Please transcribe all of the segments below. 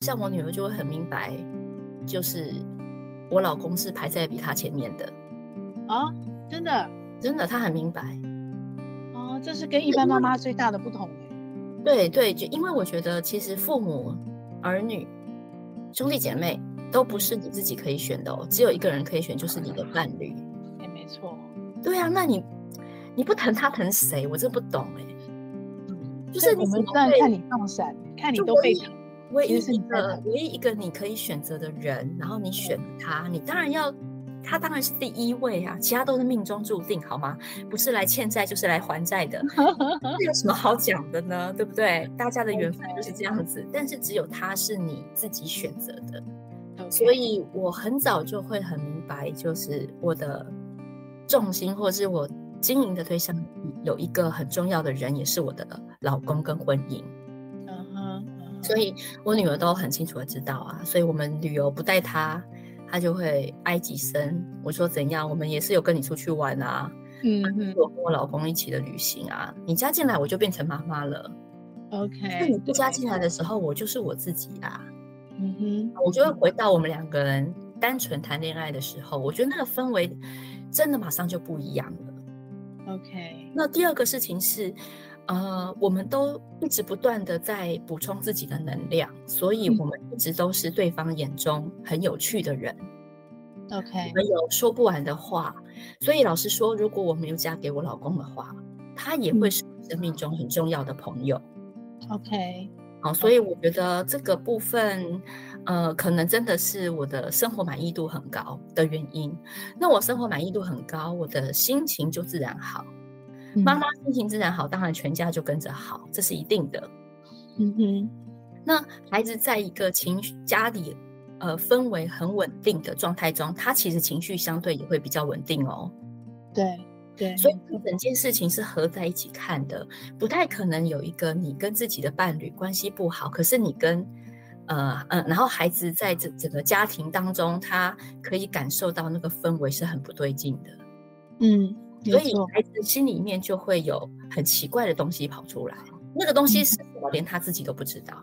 像我女儿就会很明白，就是我老公是排在比她前面的。啊，真的，真的，她很明白。哦，这是跟一般妈妈最大的不同。对对，就因为我觉得，其实父母、儿女、兄弟姐妹都不是你自己可以选的哦，只有一个人可以选，就是你的伴侣。也没错。对啊，那你你不疼他疼谁？我真不懂哎。就是我们在看你放闪，看你都被疼。唯一一个唯一一个你可以选择的人，然后你选他，你当然要。他当然是第一位啊，其他都是命中注定，好吗？不是来欠债就是来还债的，这有什么好讲的呢？对不对？大家的缘分就是这样子，但是只有他是你自己选择的.所以我很早就会很明白，就是我的重心或是我经营的对象有一个很重要的人，也是我的老公跟婚姻。所以我女儿都很清楚的知道啊，所以我们旅游不带她。她就会哀几声。我说怎样？我们也是有跟你出去玩啊，嗯嗯，我跟我老公一起的旅行啊。你加进来，我就变成妈妈了。OK，那你不加进来的时候，我就是我自己啊。嗯哼，我就会回到我们两个人单纯谈恋爱的时候，我觉得那个氛围真的马上就不一样了。OK，那第二个事情是。呃，我们都一直不断的在补充自己的能量，所以我们一直都是对方眼中很有趣的人。OK，我们有说不完的话。所以老实说，如果我没有嫁给我老公的话，他也会是我生命中很重要的朋友。OK，好，所以我觉得这个部分，呃，可能真的是我的生活满意度很高的原因。那我生活满意度很高，我的心情就自然好。妈妈心情自然好，当然全家就跟着好，这是一定的。嗯哼，那孩子在一个情绪家里，呃，氛围很稳定的状态中，他其实情绪相对也会比较稳定哦。对对，所以整件事情是合在一起看的，不太可能有一个你跟自己的伴侣关系不好，可是你跟呃嗯、呃，然后孩子在这整个家庭当中，他可以感受到那个氛围是很不对劲的。嗯。所以孩子心里面就会有很奇怪的东西跑出来，那个东西是什么，连他自己都不知道。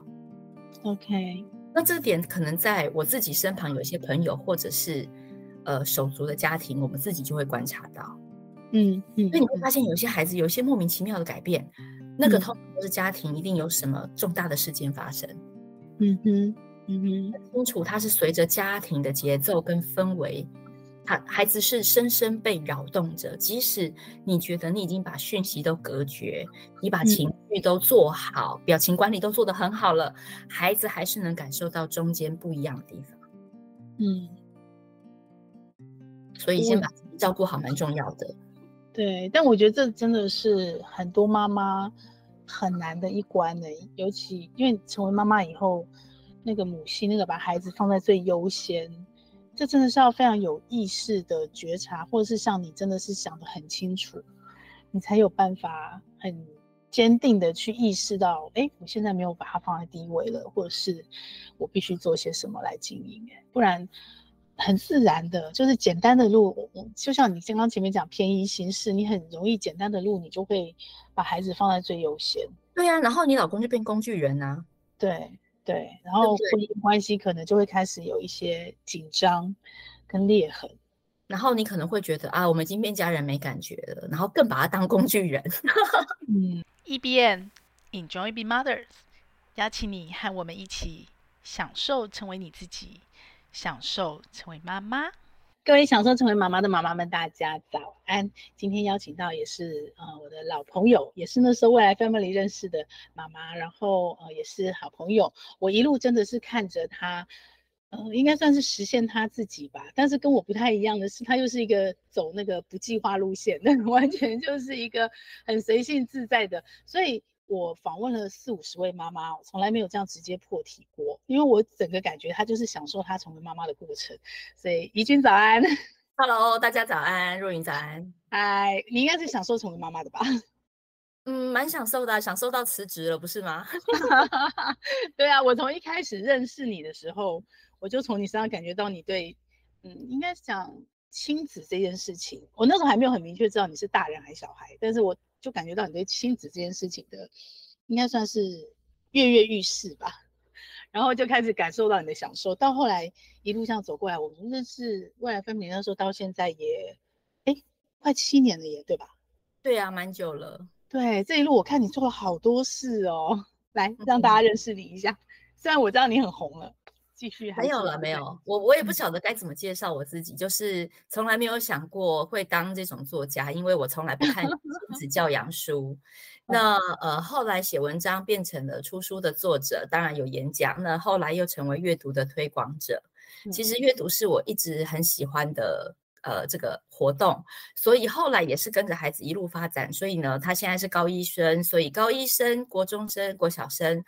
OK，那这点可能在我自己身旁有一些朋友，或者是呃手足的家庭，我们自己就会观察到。嗯嗯，所以你会发现有些孩子有一些莫名其妙的改变，那个通常都是家庭一定有什么重大的事件发生。嗯哼，嗯哼，很清楚，他是随着家庭的节奏跟氛围。他孩子是深深被扰动着，即使你觉得你已经把讯息都隔绝，你把情绪都做好，嗯、表情管理都做得很好了，孩子还是能感受到中间不一样的地方。嗯，所以先把自己照顾好蛮重要的。对，但我觉得这真的是很多妈妈很难的一关呢，尤其因为成为妈妈以后，那个母亲那个把孩子放在最优先。这真的是要非常有意识的觉察，或者是像你真的是想得很清楚，你才有办法很坚定的去意识到，哎，我现在没有把它放在第一位了，或者是我必须做些什么来经营，不然很自然的，就是简单的路，就像你刚刚前面讲便宜行事，你很容易简单的路，你就会把孩子放在最优先。对呀、啊，然后你老公就变工具人啊。对。对，然后婚姻关系可能就会开始有一些紧张跟裂痕，然后你可能会觉得啊，我们已经变家人没感觉了，然后更把他当工具人。嗯，E B N Enjoy Being Mothers，邀请你和我们一起享受成为你自己，享受成为妈妈。各位享受成为妈妈的妈妈们，大家早安！今天邀请到也是呃我的老朋友，也是那时候未来 family 认识的妈妈，然后呃也是好朋友。我一路真的是看着她，呃应该算是实现她自己吧。但是跟我不太一样的是，她又是一个走那个不计划路线，那 完全就是一个很随性自在的，所以。我访问了四五十位妈妈，我从来没有这样直接破题过，因为我整个感觉她就是享受她成为妈妈的过程。所以怡君早安，Hello，大家早安，若云早安，嗨，你应该是享受成为妈妈的吧？嗯，蛮享受的啊，享受到辞职了，不是吗？对啊，我从一开始认识你的时候，我就从你身上感觉到你对，嗯，应该是讲亲子这件事情，我那时候还没有很明确知道你是大人还是小孩，但是我。就感觉到你对亲子这件事情的，应该算是跃跃欲试吧。然后就开始感受到你的享受。到后来一路上走过来，我们认识未来 Family 那时候到现在也，哎，快七年了耶，对吧？对啊，蛮久了。对，这一路我看你做了好多事哦，来让大家认识你一下。虽然我知道你很红了。继续还，没有了，没有，我我也不晓得该怎么介绍我自己，嗯、就是从来没有想过会当这种作家，因为我从来不看亲子教 养书。那呃，后来写文章变成了出书的作者，当然有演讲。那后来又成为阅读的推广者。其实阅读是我一直很喜欢的呃这个活动，所以后来也是跟着孩子一路发展。所以呢，他现在是高一生，所以高一生、国中生、国小生。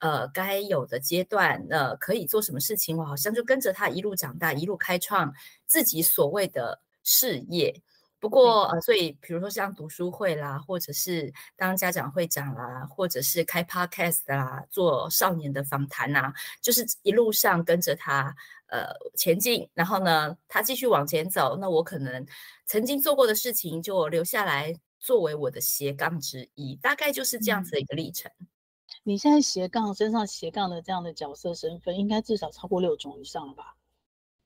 呃，该有的阶段，呃，可以做什么事情，我好像就跟着他一路长大，一路开创自己所谓的事业。不过，呃，所以比如说像读书会啦，或者是当家长会长啦，或者是开 podcast 啦，做少年的访谈呐，就是一路上跟着他呃前进。然后呢，他继续往前走，那我可能曾经做过的事情就留下来作为我的斜杠之一，大概就是这样子的一个历程。嗯你现在斜杠身上斜杠的这样的角色身份，应该至少超过六种以上了吧？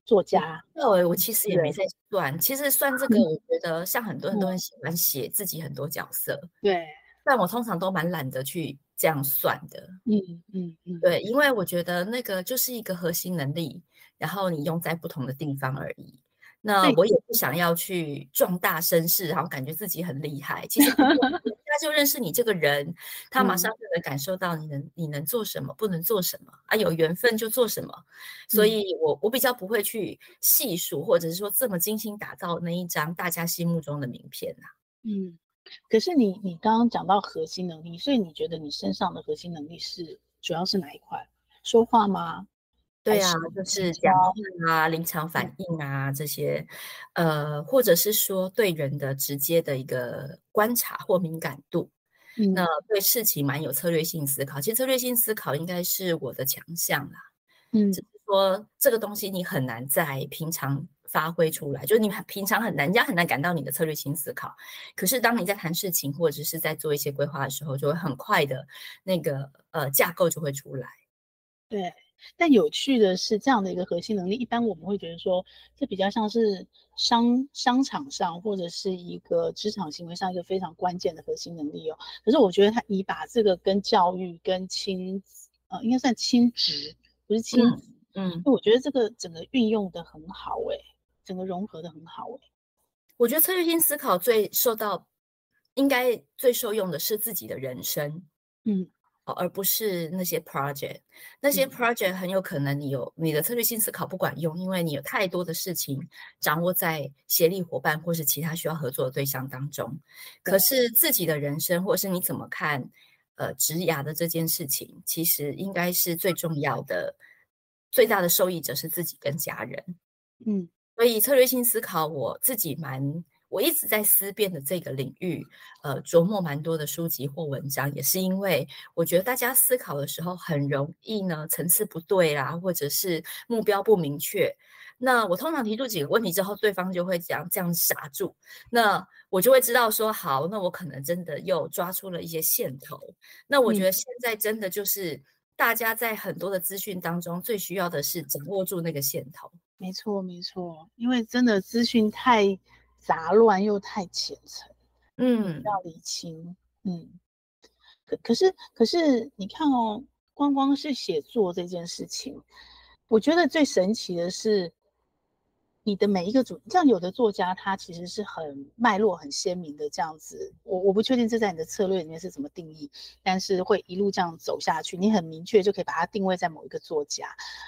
作家，对，我其实也没在算。其实算这个，我觉得像很多人都很喜欢写自己很多角色，对。但我通常都蛮懒得去这样算的。嗯嗯嗯，对，因为我觉得那个就是一个核心能力，然后你用在不同的地方而已。那我也不想要去壮大声势，然后感觉自己很厉害。其实 他就认识你这个人，他马上就能感受到你能你能做什么，不能做什么啊，有缘分就做什么。所以我我比较不会去细数，或者是说这么精心打造那一张大家心目中的名片呐。嗯，可是你你刚刚讲到核心能力，所以你觉得你身上的核心能力是主要是哪一块？说话吗？对啊，就是讲话啊，临场反应啊，这些，呃，或者是说对人的直接的一个观察或敏感度，嗯、那对事情蛮有策略性思考。其实策略性思考应该是我的强项啦，嗯，只是说这个东西你很难在平常发挥出来，就是你平常很难，人家很难感到你的策略性思考。可是当你在谈事情或者是在做一些规划的时候，就会很快的那个呃架构就会出来，对。但有趣的是，这样的一个核心能力，一般我们会觉得说，这比较像是商商场上或者是一个职场行为上一个非常关键的核心能力哦。可是我觉得他你把这个跟教育、跟亲子，呃，应该算亲职，不是亲子，嗯，我觉得这个整个运用的很好诶，整个融合的很好诶。我觉得策略性思考最受到，应该最受用的是自己的人生，嗯。而不是那些 project，那些 project 很有可能你有你的策略性思考不管用，因为你有太多的事情掌握在协力伙伴或是其他需要合作的对象当中。可是自己的人生，或是你怎么看，呃，职涯的这件事情，其实应该是最重要的，最大的受益者是自己跟家人。嗯，所以策略性思考，我自己蛮。我一直在思辨的这个领域，呃，琢磨蛮多的书籍或文章，也是因为我觉得大家思考的时候很容易呢，层次不对啦，或者是目标不明确。那我通常提出几个问题之后，对方就会这样这样傻住，那我就会知道说，好，那我可能真的又抓出了一些线头。那我觉得现在真的就是大家在很多的资讯当中，最需要的是掌握住那个线头。没错，没错，因为真的资讯太。杂乱又太浅层，嗯，要理清，嗯，可可是可是你看哦，光光是写作这件事情，我觉得最神奇的是。你的每一个主，像有的作家，他其实是很脉络很鲜明的这样子。我我不确定这在你的策略里面是怎么定义，但是会一路这样走下去，你很明确就可以把它定位在某一个作家。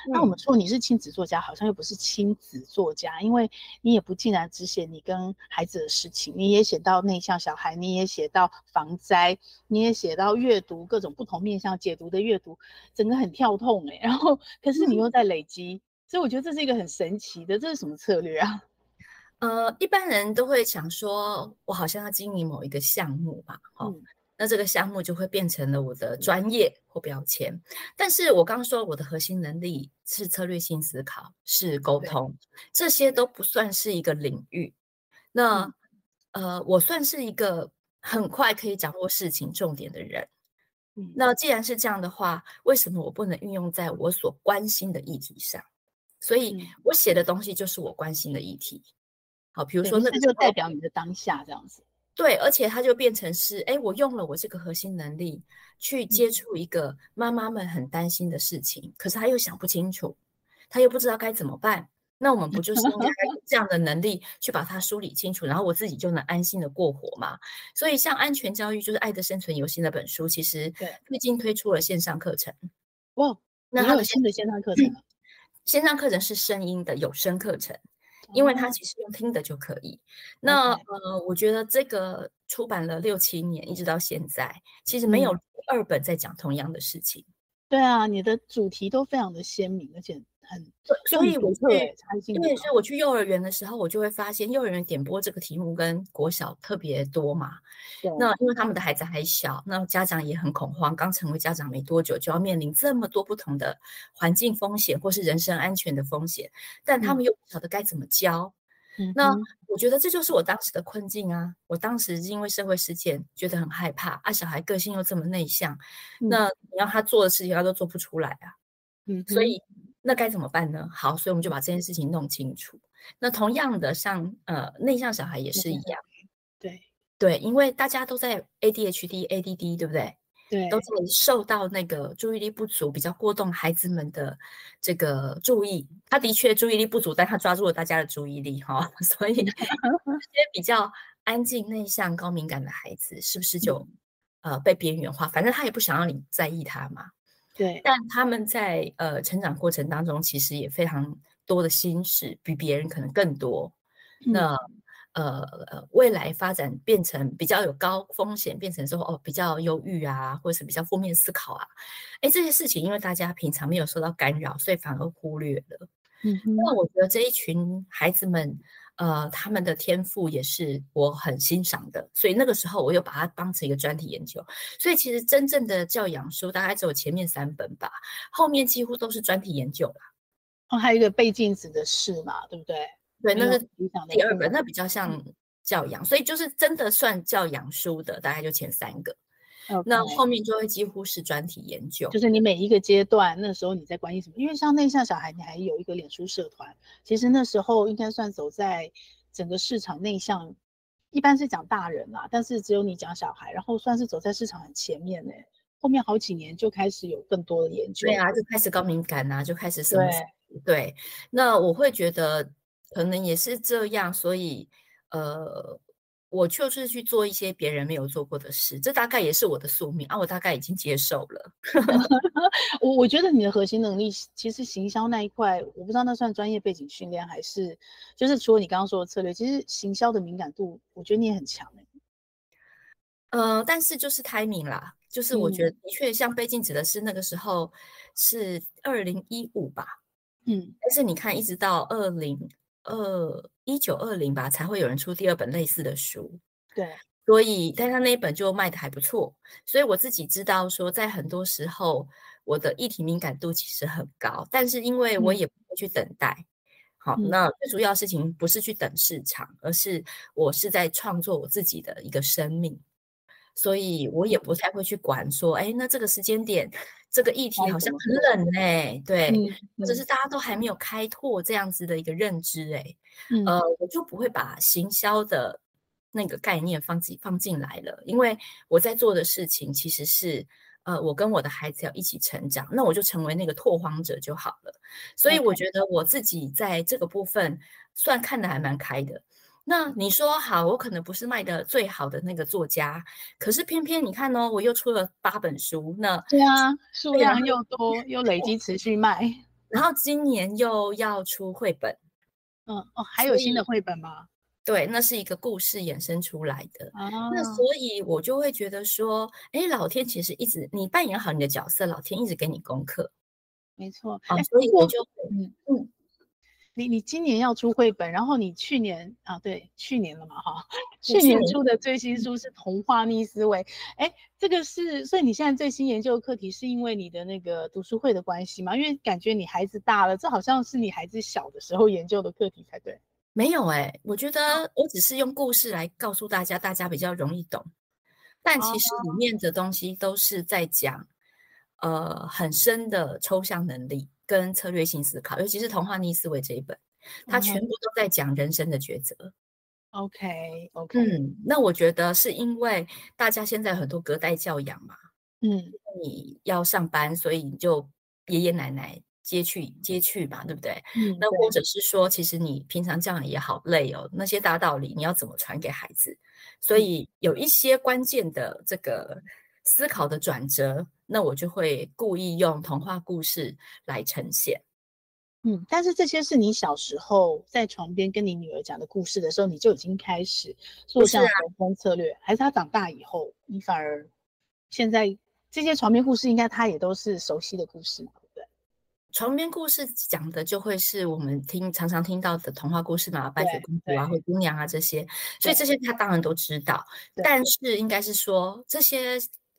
嗯、那我们说你是亲子作家，好像又不是亲子作家，因为你也不竟然只写你跟孩子的事情，你也写到内向小孩，你也写到防灾，你也写到阅读各种不同面向解读的阅读，整个很跳痛诶、欸。然后可是你又在累积。嗯所以我觉得这是一个很神奇的，这是什么策略啊？呃，一般人都会想说，我好像要经营某一个项目吧，哦，嗯、那这个项目就会变成了我的专业或标签。但是我刚刚说我的核心能力是策略性思考，是沟通，这些都不算是一个领域。那、嗯、呃，我算是一个很快可以掌握事情重点的人。嗯，那既然是这样的话，为什么我不能运用在我所关心的议题上？所以我写的东西就是我关心的议题。好，比如说那个就代表你的当下这样子。对，而且它就变成是，哎，我用了我这个核心能力去接触一个妈妈们很担心的事情，可是她又想不清楚，她又不知道该怎么办。那我们不就是应该 这样的能力去把它梳理清楚，然后我自己就能安心的过活吗？所以，像安全教育就是《爱的生存游戏》那本书，其实最近推出了线上课程。哇，那还有新的线上课程？线上课程是声音的有声课程。因为它其实用听的就可以。那呃，我觉得这个出版了六七年，一直到现在，其实没有第二本在讲同样的事情。对啊，你的主题都非常的鲜明，而且。很，所以我去，对，所以我去幼儿园的时候，我就会发现幼儿园点播这个题目跟国小特别多嘛。那因为他们的孩子还小，那家长也很恐慌，刚成为家长没多久，就要面临这么多不同的环境风险或是人身安全的风险，但他们又不晓得该怎么教。嗯。那我觉得这就是我当时的困境啊！我当时因为社会事件觉得很害怕啊，小孩个性又这么内向，那你要他做的事情他都做不出来啊。嗯。所以。那该怎么办呢？好，所以我们就把这件事情弄清楚。那同样的像，像呃内向小孩也是一样，对对，因为大家都在 ADHD、ADD，对不对？对，都在受到那个注意力不足、比较过动孩子们的这个注意。他的确注意力不足，但他抓住了大家的注意力哈、哦。所以这些比较安静、内向、高敏感的孩子，是不是就、嗯、呃被边缘化？反正他也不想让你在意他嘛。对，但他们在呃成长过程当中，其实也非常多的心事，比别人可能更多。嗯、那呃呃，未来发展变成比较有高风险，变成说哦比较忧郁啊，或者是比较负面思考啊，哎，这些事情因为大家平常没有受到干扰，所以反而忽略了。嗯，那我觉得这一群孩子们。呃，他们的天赋也是我很欣赏的，所以那个时候我又把它当成一个专题研究。所以其实真正的教养书大概只有前面三本吧，后面几乎都是专题研究了。哦，还有一个背镜子的事嘛，对不对？对，那是第二本，那比较像教养，所以就是真的算教养书的，大概就前三个。那后面就会几乎是专题研究，就是你每一个阶段那时候你在关心什么？因为像内向小孩，你还有一个脸书社团，其实那时候应该算走在整个市场内向，一般是讲大人啦，但是只有你讲小孩，然后算是走在市场很前面呢。后面好几年就开始有更多的研究，对啊，就开始高敏感啊，就开始什么？对，对，那我会觉得可能也是这样，所以呃。我就是去做一些别人没有做过的事，这大概也是我的宿命啊！我大概已经接受了。我我觉得你的核心能力，其实行销那一块，我不知道那算专业背景训练还是，就是除了你刚刚说的策略，其实行销的敏感度，我觉得你也很强欸。呃，但是就是 timing 啦，就是我觉得的确像背镜子的是那个时候是二零一五吧，嗯，但是你看一直到二零。二一九二零吧，才会有人出第二本类似的书。对，所以但他那一本就卖的还不错。所以我自己知道说，在很多时候我的议题敏感度其实很高，但是因为我也不会去等待。嗯、好，那最主要事情不是去等市场，而是我是在创作我自己的一个生命。所以我也不太会去管说，哎，那这个时间点，这个议题好像很冷哎，对，或者是大家都还没有开拓这样子的一个认知哎，呃，我就不会把行销的那个概念放进放进来了，因为我在做的事情其实是，呃，我跟我的孩子要一起成长，那我就成为那个拓荒者就好了。所以我觉得我自己在这个部分算看得还蛮开的。那你说好，我可能不是卖的最好的那个作家，可是偏偏你看哦，我又出了八本书，那对啊，数量又多，又累积持续卖，然后今年又要出绘本，嗯哦，还有新的绘本吗？对，那是一个故事衍生出来的，啊、那所以我就会觉得说，哎，老天其实一直你扮演好你的角色，老天一直给你功课，没错，啊，所以我就嗯嗯。你你今年要出绘本，然后你去年啊，对，去年了嘛，哈，去年出的最新书是《童话逆思维》，哎，这个是，所以你现在最新研究的课题是因为你的那个读书会的关系吗？因为感觉你孩子大了，这好像是你孩子小的时候研究的课题才对。没有哎、欸，我觉得我只是用故事来告诉大家，大家比较容易懂。但其实里面的东西都是在讲，呃，很深的抽象能力跟策略性思考，尤其是《童话逆思维》这一本，它全部都在讲人生的抉择。OK OK，嗯，那我觉得是因为大家现在很多隔代教养嘛，嗯，你要上班，所以你就爷爷奶奶接去接去嘛，对不对？嗯，那或者是说，其实你平常这样也好累哦，那些大道理你要怎么传给孩子？所以有一些关键的这个思考的转折，那我就会故意用童话故事来呈现。嗯，但是这些是你小时候在床边跟你女儿讲的故事的时候，你就已经开始做这样人生策略，还是她长大以后，你反而现在这些床边故事，应该她也都是熟悉的故事，对不对？床边故事讲的就会是我们听常常听到的童话故事嘛，白雪公主啊、灰姑娘啊这些，所以这些她当然都知道，但是应该是说这些。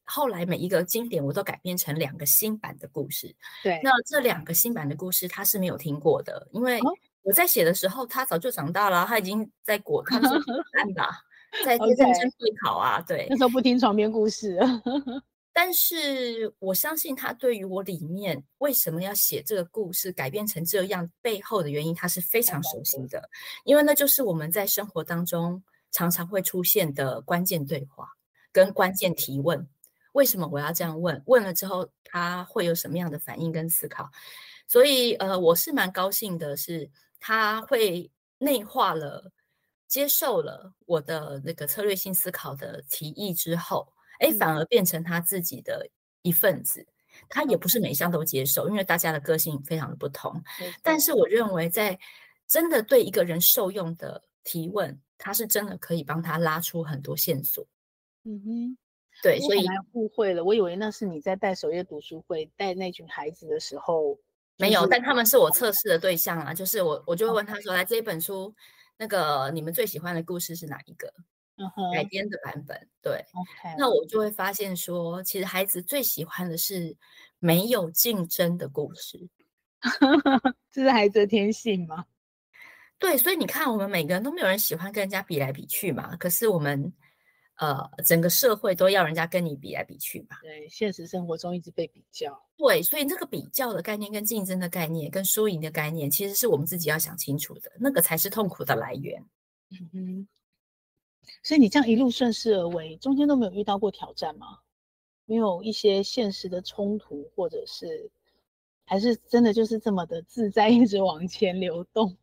后来每一个经典我都改编成两个新版的故事。对，那这两个新版的故事他是没有听过的，因为我在写的时候他早就长大了，他已经在国，他是三 吧，在认真会考啊。对，那时候不听床边故事。但是我相信他对于我里面为什么要写这个故事改编成这样背后的原因，他是非常熟悉的，因为那就是我们在生活当中常常会出现的关键对话跟关键提问。为什么我要这样问？问了之后，他会有什么样的反应跟思考？所以，呃，我是蛮高兴的，是他会内化了、接受了我的那个策略性思考的提议之后，哎，反而变成他自己的一份子。他也不是每项都接受，因为大家的个性非常的不同。但是，我认为在真的对一个人受用的提问，他是真的可以帮他拉出很多线索。嗯哼。对，所以误会了，我以为那是你在带守夜读书会带那群孩子的时候，就是，没有，但他们是我测试的对象啊，就是我，我就会问他说，来这一本书，那个你们最喜欢的故事是哪一个？改编的版本，对那我就会发现说，其实孩子最喜欢的是没有竞争的故事，这是孩子的天性吗？对，所以你看，我们每个人都没有人喜欢跟人家比来比去嘛，可是我们。呃，整个社会都要人家跟你比来比去嘛。对，现实生活中一直被比较。对，所以这个比较的概念、跟竞争的概念、跟输赢的概念，其实是我们自己要想清楚的，那个才是痛苦的来源。嗯哼。所以你这样一路顺势而为，中间都没有遇到过挑战吗？没有一些现实的冲突，或者是还是真的就是这么的自在，一直往前流动？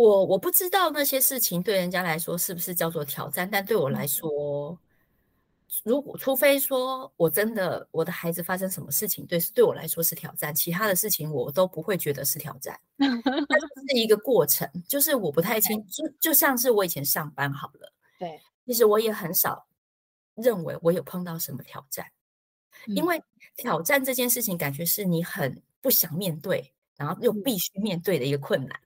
我我不知道那些事情对人家来说是不是叫做挑战，但对我来说，如果除非说我真的我的孩子发生什么事情，对对我来说是挑战，其他的事情我都不会觉得是挑战。它是一个过程，就是我不太清，就就像是我以前上班好了，对，其实我也很少认为我有碰到什么挑战，因为挑战这件事情感觉是你很不想面对，然后又必须面对的一个困难。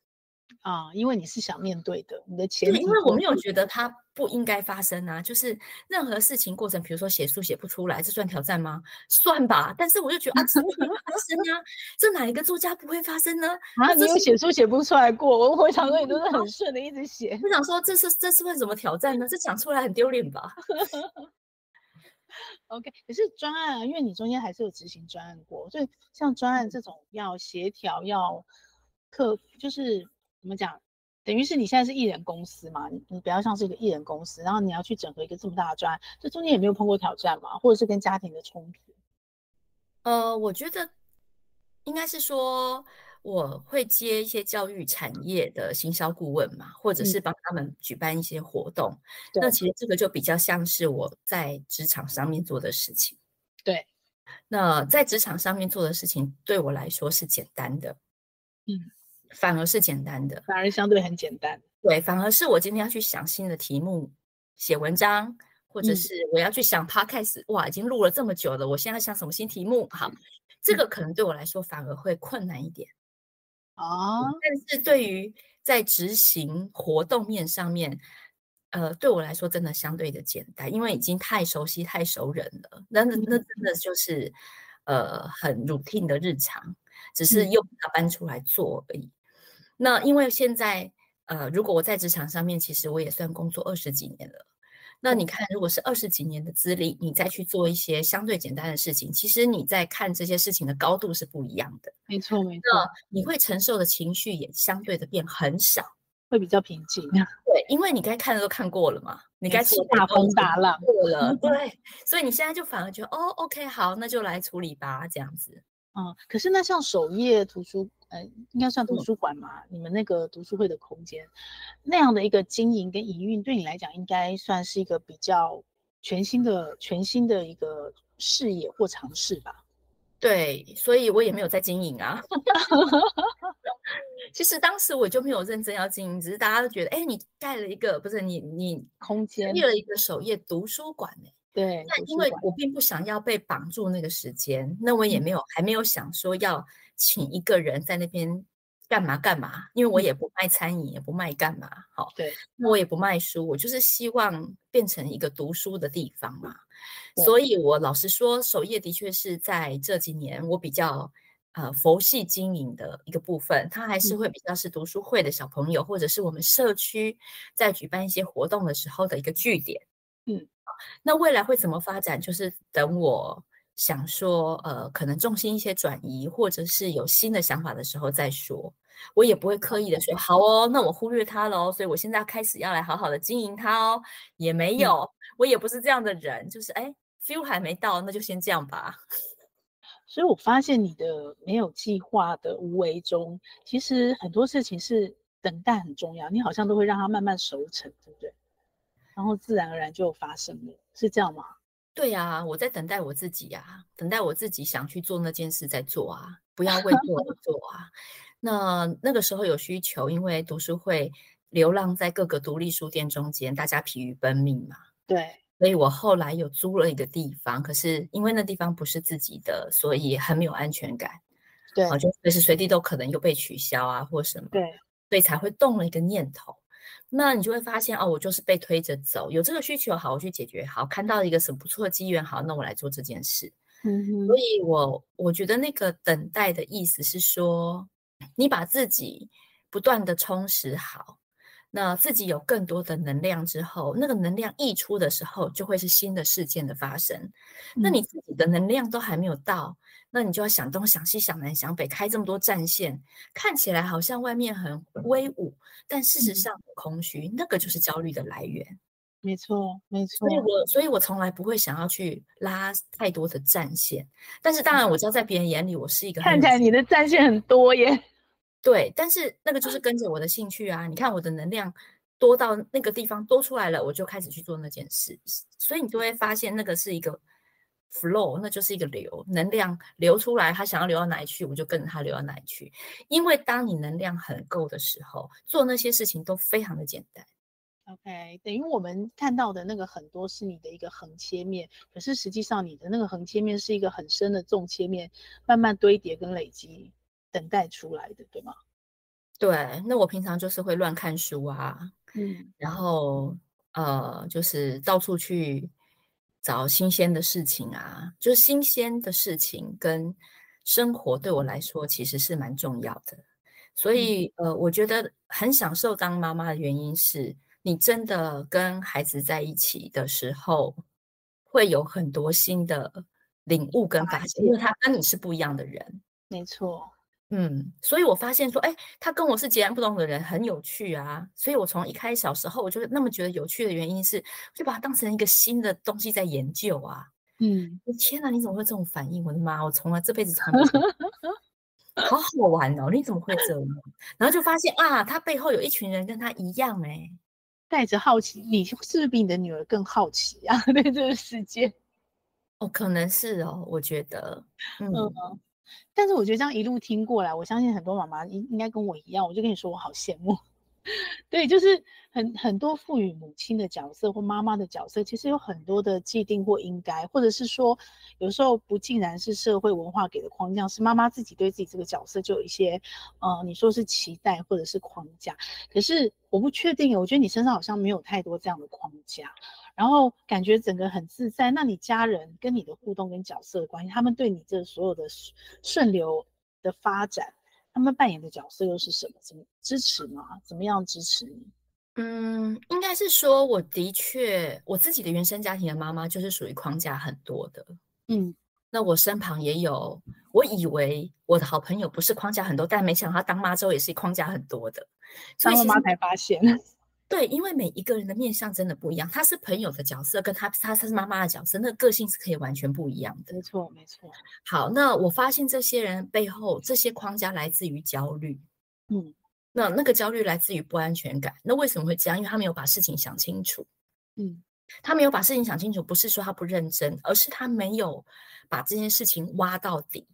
啊，因为你是想面对的，你的前提，因为我没有觉得它不应该发生啊，就是任何事情过程，比如说写书写不出来，这算挑战吗？算吧，但是我就觉得啊，怎么会发生啊？这哪一个作家不会发生呢？啊，你有写书写不出来过？我我想说你都是 很顺的一直写，我想说这是这是会怎么挑战呢？这讲出来很丢脸吧？OK，可是专案啊，因为你中间还是有执行专案过，所以像专案这种要协调要克，就是。怎么讲？等于是你现在是艺人公司嘛，你你比较像是一个艺人公司，然后你要去整合一个这么大的专案，这中间也没有碰过挑战嘛，或者是跟家庭的冲突？呃，我觉得应该是说我会接一些教育产业的行销顾问嘛，或者是帮他们举办一些活动。嗯、那其实这个就比较像是我在职场上面做的事情。对，那在职场上面做的事情对我来说是简单的。嗯。反而是简单的，反而相对很简单。对，反而是我今天要去想新的题目，写文章，或者是我要去想 podcast，嗯，哇，已经录了这么久了，我现在想什么新题目？好，这个可能对我来说反而会困难一点。哦，但是对于在执行活动面上面，呃，对我来说真的相对的简单，因为已经太熟悉、太熟人了。那那那真的就是呃很 routine 的日常。只是又把它搬出来做而已。那因为现在，呃，如果我在职场上面，其实我也算工作二十几年了。那你看，如果是二十几年的资历，你再去做一些相对简单的事情，其实你在看这些事情的高度是不一样的。没错，没错。那你会承受的情绪也相对的变很少，会比较平静。对，因为你该看的都看过了嘛，你该吃大风大浪过了，对，所以你现在就反而觉得，哦，OK，好，那就来处理吧，这样子。嗯，可是那像首页图书，呃，应该算图书馆嘛？嗯、你们那个读书会的空间，那样的一个经营跟营运，对你来讲，应该算是一个比较全新的、全新的一个视野或尝试吧？对，所以我也没有在经营啊。其实当时我就没有认真要经营，只是大家都觉得，哎，你盖了一个，不是你你空间，立了一个首页图书馆。对，那因为我并不想要被绑住那个时间，那我也没有、嗯、还没有想说要请一个人在那边干嘛干嘛，因为我也不卖餐饮，也不卖干嘛，好，对，那我也不卖书，我就是希望变成一个读书的地方嘛。所以我老实说，首页的确是在这几年我比较呃佛系经营的一个部分，它还是会比较是读书会的小朋友，嗯、或者是我们社区在举办一些活动的时候的一个据点，嗯。那未来会怎么发展？就是等我想说，呃，可能重心一些转移，或者是有新的想法的时候再说。我也不会刻意的说，好哦，那我忽略它了哦。所以我现在开始要来好好的经营它哦，也没有，嗯、我也不是这样的人，就是哎，feel 还没到，那就先这样吧。所以我发现你的没有计划的无为中，其实很多事情是等待很重要，你好像都会让它慢慢熟成，对不对？然后自然而然就发生了，是这样吗？对啊，我在等待我自己呀、啊，等待我自己想去做那件事再做啊，不要为 做而做啊。那那个时候有需求，因为读书会流浪在各个独立书店中间，大家疲于奔命嘛。对，所以我后来有租了一个地方，可是因为那地方不是自己的，所以很没有安全感。对，就随时随地都可能又被取消啊，或什么。对，所以才会动了一个念头。那你就会发现哦，我就是被推着走，有这个需求，好，我去解决，好，看到一个什么不错的机缘，好，那我来做这件事。嗯，所以我我觉得那个等待的意思是说，你把自己不断的充实好，那自己有更多的能量之后，那个能量溢出的时候，就会是新的事件的发生。那你自己的能量都还没有到。那你就要想东想西想南想北，开这么多战线，看起来好像外面很威武，但事实上很空虚，嗯、那个就是焦虑的来源。没错，没错。所以我所以我从来不会想要去拉太多的战线，但是当然我知道在别人眼里我是一个看起来你的战线很多耶。对，但是那个就是跟着我的兴趣啊。你看我的能量多到那个地方多出来了，我就开始去做那件事，所以你就会发现那个是一个。flow，那就是一个流，能量流出来，他想要流到哪里去，我就跟着他流到哪里去。因为当你能量很够的时候，做那些事情都非常的简单。OK，等于我们看到的那个很多是你的一个横切面，可是实际上你的那个横切面是一个很深的纵切面，慢慢堆叠跟累积，等待出来的，对吗？对，那我平常就是会乱看书啊，嗯，然后呃，就是到处去。找新鲜的事情啊，就是新鲜的事情跟生活对我来说其实是蛮重要的，所以呃，我觉得很享受当妈妈的原因是你真的跟孩子在一起的时候，会有很多新的领悟跟发现，因为他跟你是不一样的人，没错。嗯，所以我发现说，哎，他跟我是截然不同的人，很有趣啊。所以我从一开始小时候，我就那么觉得有趣的原因是，就把它当成一个新的东西在研究啊。嗯，天哪，你怎么会这种反应？我的妈，我从来这辈子从来 好好玩哦，你怎么会这样？然后就发现啊，他背后有一群人跟他一样哎，带着好奇，你是不是比你的女儿更好奇啊？对这个世界？哦，可能是哦，我觉得，嗯。嗯但是我觉得这样一路听过来，我相信很多妈妈应应该跟我一样，我就跟你说我好羡慕。对，就是很很多赋予母亲的角色或妈妈的角色，其实有很多的既定或应该，或者是说有时候不尽然是社会文化给的框架，是妈妈自己对自己这个角色就有一些，呃，你说是期待或者是框架。可是我不确定，我觉得你身上好像没有太多这样的框架。然后感觉整个很自在，那你家人跟你的互动跟角色的关系，他们对你这所有的顺流的发展，他们扮演的角色又是什么？怎么支持吗？怎么样支持你？嗯，应该是说，我的确，我自己的原生家庭的妈妈就是属于框架很多的。嗯，那我身旁也有，我以为我的好朋友不是框架很多，但没想到她当妈之后也是框架很多的。当了妈才发现。对，因为每一个人的面相真的不一样，他是朋友的角色，跟他他他是妈妈的角色，那个个性是可以完全不一样的。没错，没错。好，那我发现这些人背后这些框架来自于焦虑。嗯。那那个焦虑来自于不安全感。那为什么会这样？因为他没有把事情想清楚。嗯，他没有把事情想清楚，不是说他不认真，而是他没有把这件事情挖到底，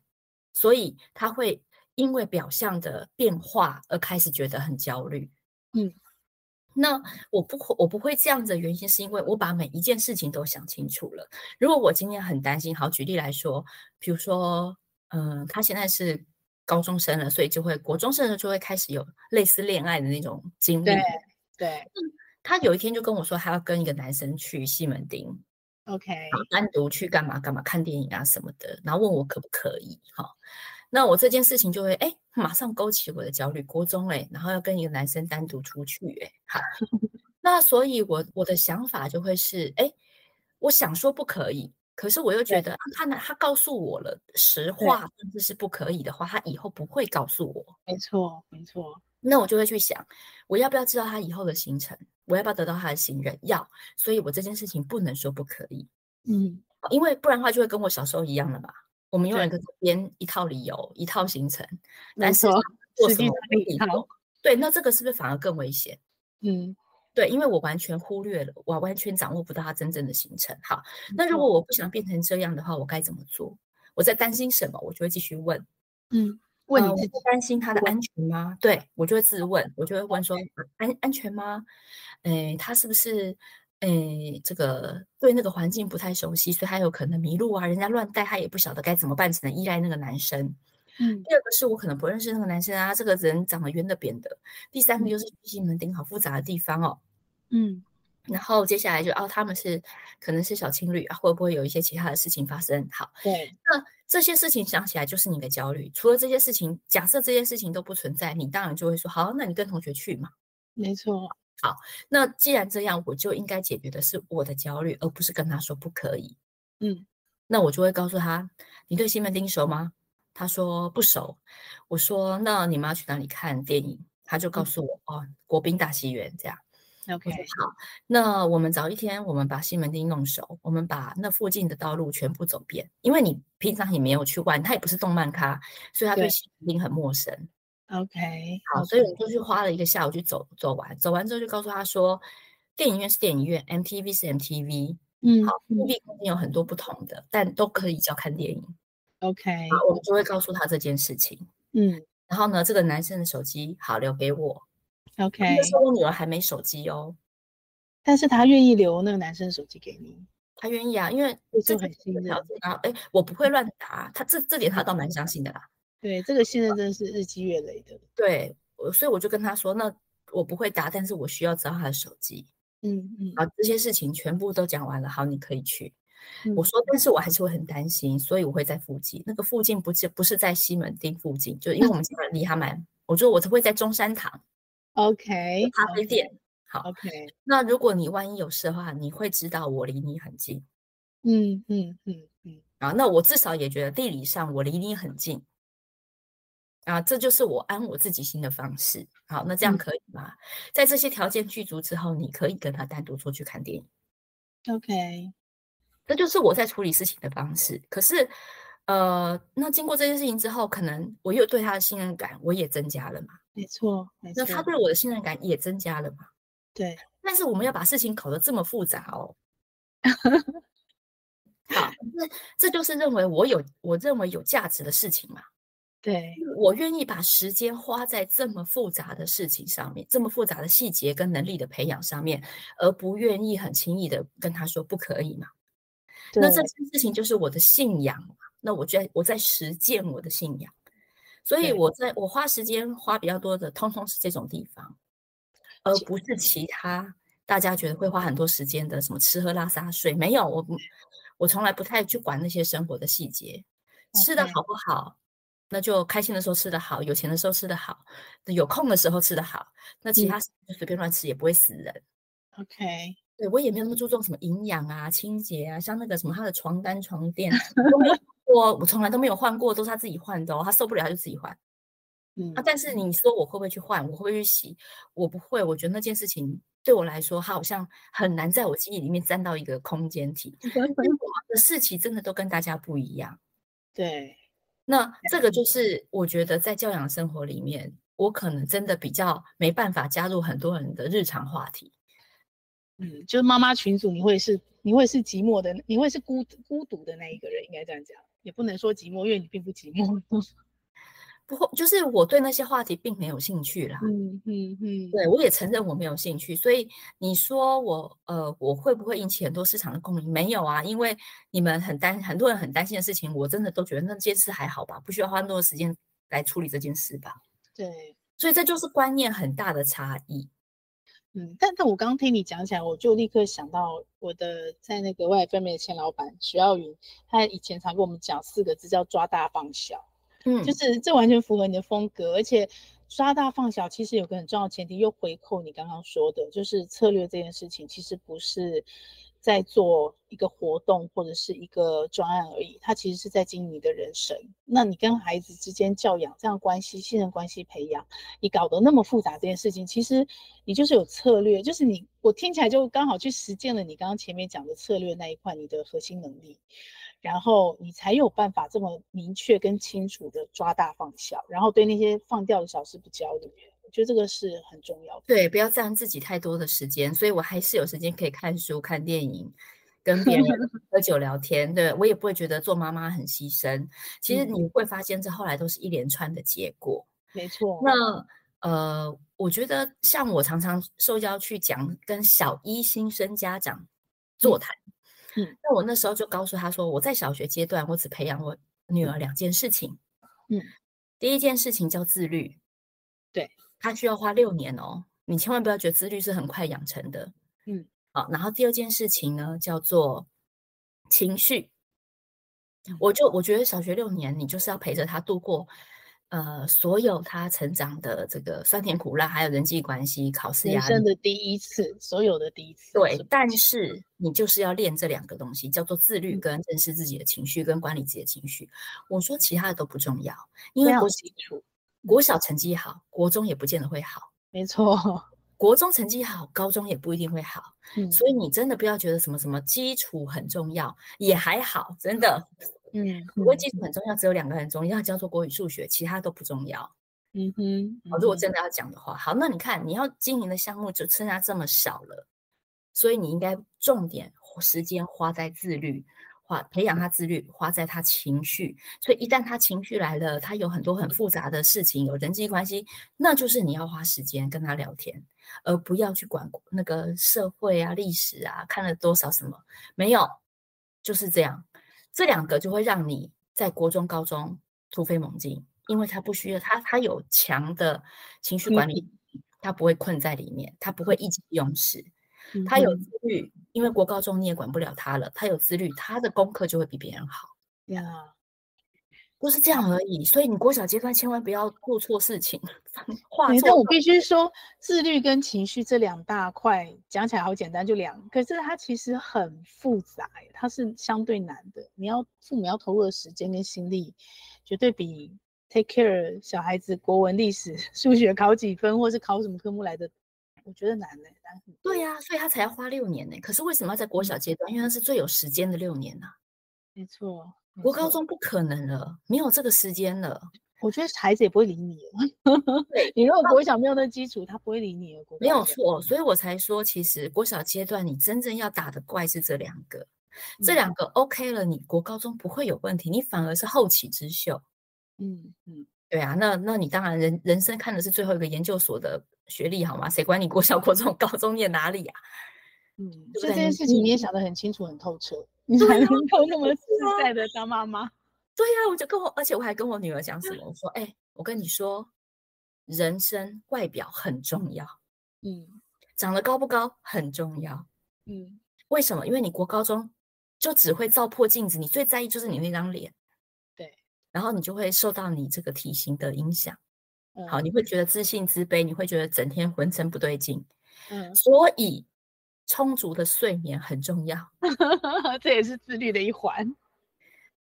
所以他会因为表象的变化而开始觉得很焦虑。嗯，那我不我不会这样子的原因，是因为我把每一件事情都想清楚了。如果我今天很担心，好，举例来说，比如说，嗯、呃，他现在是。高中生了，所以就会国中生了，就会开始有类似恋爱的那种经历。对，对。他有一天就跟我说，他要跟一个男生去西门町，OK，单独去干嘛干嘛看电影啊什么的，然后问我可不可以。好，那我这件事情就会哎，马上勾起我的焦虑。国中哎，然后要跟一个男生单独出去，哎，好，那所以我我的想法就会是，哎，我想说不可以。可是我又觉得，他呢，他告诉我了实话，甚至是不可以的话，他以后不会告诉我。没错，没错。那我就会去想，我要不要知道他以后的行程？我要不要得到他的信任？要。所以我这件事情不能说不可以。嗯，因为不然的话就会跟我小时候一样了嘛。我们永远跟编一套理由，一套行程，但是做什么。对，那这个是不是反而更危险？嗯。对，因为我完全忽略了，我完全掌握不到他真正的行程。好，那如果我不想变成这样的话，我该怎么做？我在担心什么？我就会继续问。嗯，问你自己，呃、担心他的安全吗？对，我就会自问，我就会问说安安全吗？诶，他是不是诶这个对那个环境不太熟悉，所以他有可能迷路啊？人家乱带他也不晓得该怎么办，只能依赖那个男生。嗯，第二个是我可能不认识那个男生啊，这个人长得圆的扁的。第三个就是西门町好复杂的地方哦。嗯，然后接下来就哦，他们是可能是小情侣啊，会不会有一些其他的事情发生？好，对，那这些事情想起来就是你的焦虑。除了这些事情，假设这些事情都不存在，你当然就会说好，那你跟同学去嘛。没错。好，那既然这样，我就应该解决的是我的焦虑，而不是跟他说不可以。嗯，那我就会告诉他，你对西门町熟吗？他说不熟，我说那你们要去哪里看电影？他就告诉我、嗯、哦，国宾大戏院这样。OK，好，那我们早一天，我们把西门町弄熟，我们把那附近的道路全部走遍。因为你平常也没有去玩，他也不是动漫咖，所以他对西门町很陌生。OK，好，所以我们就去花了一个下午去走走完，走完之后就告诉他说，电影院是电影院，MTV 是 MTV，嗯，好，目的空间有很多不同的，但都可以叫看电影。OK，我们就会告诉他这件事情。嗯，然后呢，这个男生的手机好留给我。OK，那时候我女儿还没手机哦，但是他愿意留那个男生的手机给你，他愿意啊，因为这很信任。然后哎，我不会乱打，他这这点他倒蛮相信的啦。对，这个信任真的是日积月累的。对，所以我就跟他说，那我不会答，但是我需要知道他的手机。嗯嗯，好，这些事情全部都讲完了，好，你可以去。嗯、我说，但是我还是会很担心，所以我会在附近。那个附近不是不是在西门町附近，就因为我们家离他蛮，我觉得我会在中山堂，OK，咖啡店。Okay. 好，OK。那如果你万一有事的话，你会知道我离你很近。嗯嗯嗯嗯。啊，那我至少也觉得地理上我离你很近。啊，这就是我安我自己心的方式。好，那这样可以吗？嗯、在这些条件具足之后，你可以跟他单独出去看电影。OK。这就是我在处理事情的方式。可是，呃，那经过这件事情之后，可能我又对他的信任感我也增加了嘛。没错，没错。那他对我的信任感也增加了嘛。对。但是我们要把事情搞得这么复杂哦。好，那这就是认为我有我认为有价值的事情嘛。对。我愿意把时间花在这么复杂的事情上面，这么复杂的细节跟能力的培养上面，而不愿意很轻易的跟他说不可以嘛。那这件事情就是我的信仰，那我在我在实践我的信仰，所以我在我花时间花比较多的，通通是这种地方，而不是其他大家觉得会花很多时间的什么吃喝拉撒睡，没有，我我从来不太去管那些生活的细节，吃的好不好，那就开心的时候吃得好，有钱的时候吃得好，有空的时候吃得好，那其他时就随便乱吃也不会死人。嗯、OK，对我也没有那么注重什么营养啊、清洁啊，像那个什么他的床单、床垫，我我从来都没有换过，都是他自己换的哦，他受不了他就自己换。嗯啊，但是你说我会不会去换？我会不会去洗？我不会，我觉得那件事情对我来说，它好像很难在我记忆里面占到一个空间体。我的事情真的都跟大家不一样。对，那这个就是我觉得在教养生活里面，我可能真的比较没办法加入很多人的日常话题。嗯，就是妈妈群组，你会是你会是寂寞的，你会是孤孤独的那一个人，应该这样讲，也不能说寂寞，因为你并不寂寞。不会，就是我对那些话题并没有兴趣啦。嗯嗯嗯，对，我也承认我没有兴趣。所以你说我呃，我会不会引起很多市场的共鸣？没有啊，因为你们很担，很多人很担心的事情，我真的都觉得那件事还好吧，不需要花那么多时间来处理这件事吧。对，所以这就是观念很大的差异。嗯，但是我刚刚听你讲起来，我就立刻想到我的在那个未来分美的前老板徐耀云，他以前常跟我们讲四个字叫抓大放小。嗯，就是这完全符合你的风格，而且抓大放小其实有个很重要的前提，又回扣你刚刚说的，就是策略这件事情其实不是在做一个活动或者是一个专案而已，它其实是在经营你的人生。那你跟孩子之间教养这样关系、信任关系培养，你搞得那么复杂这件事情，其实你就是有策略，就是你我听起来就刚好去实践了你刚刚前面讲的策略那一块，你的核心能力。然后你才有办法这么明确跟清楚的抓大放小，然后对那些放掉的小事不焦虑。我觉得这个是很重要的。对，不要占自己太多的时间，所以我还是有时间可以看书、看电影，跟别人 喝酒聊天。对，我也不会觉得做妈妈很牺牲。其实你会发现，这后来都是一连串的结果。没错。那呃，我觉得像我常常受邀去讲跟小一新生家长座谈。嗯嗯，那我那时候就告诉他说，我在小学阶段，我只培养我女儿两件事情。嗯，第一件事情叫自律，对，他需要花六年哦，你千万不要觉得自律是很快养成的。嗯，好，然后第二件事情呢，叫做情绪。我就我觉得小学六年，你就是要陪着他度过。呃，所有他成长的这个酸甜苦辣，还有人际关系、考试压力，人生的第一次，所有的第一次。对，但是你就是要练这两个东西，叫做自律跟认识自己的情绪，跟管理自己的情绪。我说其他的都不重要，因为国基础，国小成绩好，国中也不见得会好。没错，国中成绩好，高中也不一定会好。嗯，所以你真的不要觉得什么什么基础很重要，也还好，真的。嗯，国语基础很重要，只有两个很重要，叫做国语、数学，其他都不重要。嗯哼，如果真的要讲的话，好，那你看你要经营的项目就剩下这么少了，所以你应该重点时间花在自律，花培养他自律，花在他情绪。所以一旦他情绪来了，他有很多很复杂的事情，有人际关系，那就是你要花时间跟他聊天，而不要去管那个社会啊、历史啊，看了多少什么，没有，就是这样。这两个就会让你在国中、高中突飞猛进，因为他不需要他，他有强的情绪管理，他不会困在里面，他不会意气用事，他有自律，因为国高中你也管不了他了，他有自律，他的功课就会比别人好。呀。都是这样而已，所以你国小阶段千万不要做错事情。画错，但我必须说，自律跟情绪这两大块讲起来好简单，就两，可是它其实很复杂，它是相对难的。你要父母要投入的时间跟心力，绝对比 take care 小孩子国文、历史、数学考几分，或是考什么科目来的，我觉得难呢。难很多。对呀、啊，所以他才要花六年呢。可是为什么要在国小阶段？因为那是最有时间的六年呐、啊。没错。国高中不可能了，没有这个时间了。我觉得孩子也不会理你了。对，你如果国小没有那基础，他不会理你了。没有错，所以我才说，其实国小阶段你真正要打的怪是这两个，嗯、这两个 OK 了，你国高中不会有问题，你反而是后起之秀。嗯嗯，对啊，那那你当然人人生看的是最后一个研究所的学历好吗？谁管你国小、国中、高中念哪里呀、啊？嗯，所以这件事情你也想得很清楚、很透彻。你才能够那么自在的当妈妈。对呀、啊，我就跟我，而且我还跟我女儿讲什么？我说，哎、欸，我跟你说，人生外表很重要，嗯，长得高不高很重要，嗯，为什么？因为你国高中就只会照破镜子，你最在意就是你那张脸，对，然后你就会受到你这个体型的影响。嗯、好，你会觉得自信自卑，你会觉得整天浑身不对劲。嗯，所以充足的睡眠很重要，这也是自律的一环。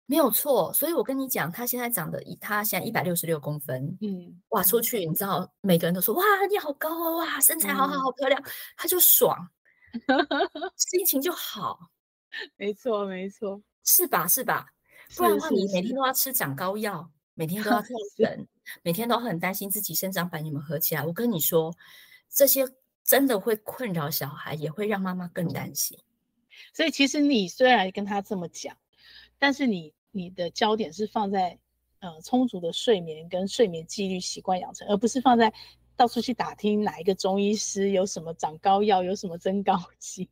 没有错，所以我跟你讲，他现在长得，他现在一百六十六公分，嗯，哇，出去你知道，每个人都说哇，你好高哦，哇，身材好好，好漂亮，嗯、他就爽，心情就好，没错，没错，是吧？是吧？不然的话，你每天都要吃长高药，每天都要 跳绳，每天都很担心自己生长板有没有合起来。我跟你说，这些真的会困扰小孩，也会让妈妈更担心。所以，其实你虽然跟他这么讲，但是你。你的焦点是放在呃充足的睡眠跟睡眠纪律习惯养成，而不是放在到处去打听哪一个中医师有什么长高药，有什么增高剂，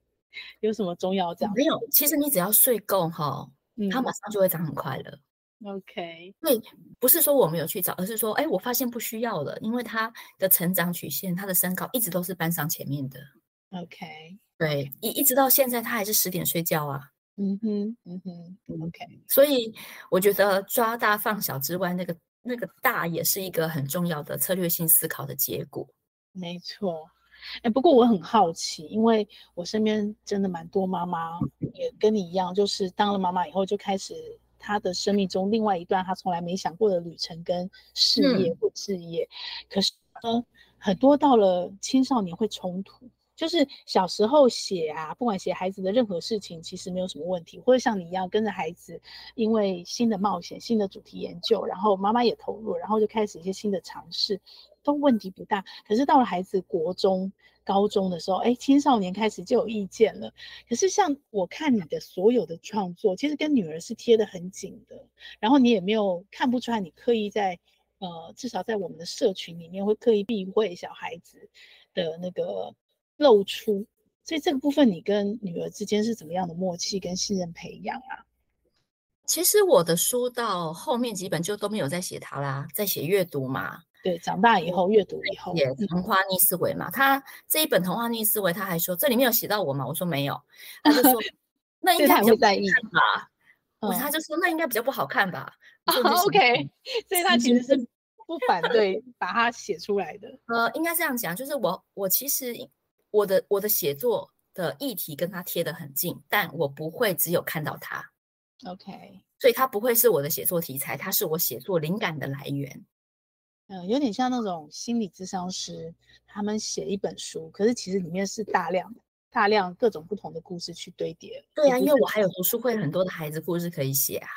有什么中药这样。没有，其实你只要睡够哈，嗯，他马上就会长很快乐。OK，对，不是说我没有去找，而是说，哎，我发现不需要了，因为他的成长曲线，他的身高一直都是班上前面的。OK，对，一一直到现在，他还是十点睡觉啊。嗯哼，嗯哼，OK。所以我觉得抓大放小之外，那个那个大也是一个很重要的策略性思考的结果。没错。哎，不过我很好奇，因为我身边真的蛮多妈妈也跟你一样，就是当了妈妈以后就开始她的生命中另外一段他从来没想过的旅程跟事业或事业。嗯、可是呢，很多到了青少年会冲突。就是小时候写啊，不管写孩子的任何事情，其实没有什么问题。或者像你一样跟着孩子，因为新的冒险、新的主题研究，然后妈妈也投入，然后就开始一些新的尝试，都问题不大。可是到了孩子国中、高中的时候，哎，青少年开始就有意见了。可是像我看你的所有的创作，其实跟女儿是贴得很紧的，然后你也没有看不出来你刻意在，呃，至少在我们的社群里面会刻意避讳小孩子的那个。露出，所以这个部分你跟女儿之间是怎么样的默契跟信任培养啊？其实我的书到后面几本就都没有在写他啦，在写阅读嘛。对，长大以后阅读以后，也童话逆思维嘛。他这一本童话逆思维，他还说这里面有写到我吗？我说没有，他就说那应该比较不好看吧。我他就说那应该比较不好看吧。哦、OK，所以他其实是不反对把它写出来的。呃，应该这样讲，就是我我其实。我的我的写作的议题跟他贴得很近，但我不会只有看到他，OK，所以他不会是我的写作题材，他是我写作灵感的来源。嗯，有点像那种心理咨商师，他们写一本书，可是其实里面是大量大量各种不同的故事去堆叠。对啊，因为我还有读书会，很多的孩子故事可以写啊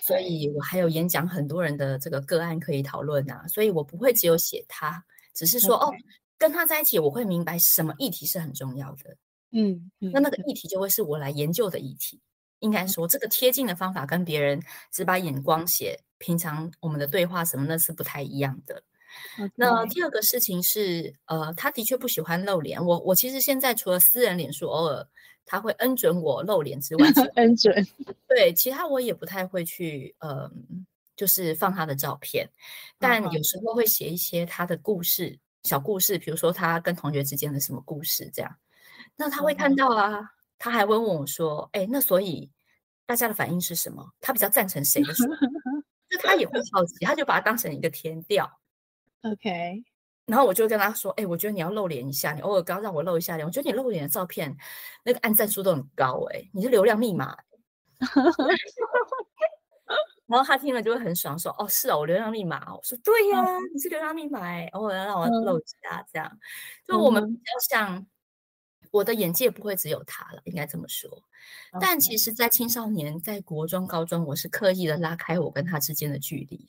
所以我还有演讲，很多人的这个个案可以讨论啊，所以我不会只有写他，只是说.哦。跟他在一起，我会明白什么议题是很重要的。嗯，嗯，那那个议题就会是我来研究的议题。应该说，这个贴近的方法跟别人只把眼光写平常我们的对话什么那是不太一样的。那第二个事情是，呃，他的确不喜欢露脸。我我其实现在除了私人脸书偶尔他会恩准我露脸之外，恩准。对，其他我也不太会去，呃，就是放他的照片，但有时候会写一些他的故事。小故事，比如说他跟同学之间的什么故事，这样，那他会看到啊，嗯、他还会问我说：“哎，那所以大家的反应是什么？他比较赞成谁的说？” 就他也会好奇，他就把它当成一个填调。OK，然后我就跟他说：“哎，我觉得你要露脸一下，你偶尔刚让我露一下脸，我觉得你露脸的照片那个按赞数都很高，哎，你是流量密码。”然后他听了就会很爽，说：“哦，是哦，我流量密码。”我说：“对呀、啊，你是流量密码。”偶尔让我露一下，这样。就我们比较像，我的眼界不会只有他了，应该这么说。但其实，在青少年，在国中、高中，我是刻意的拉开我跟他之间的距离。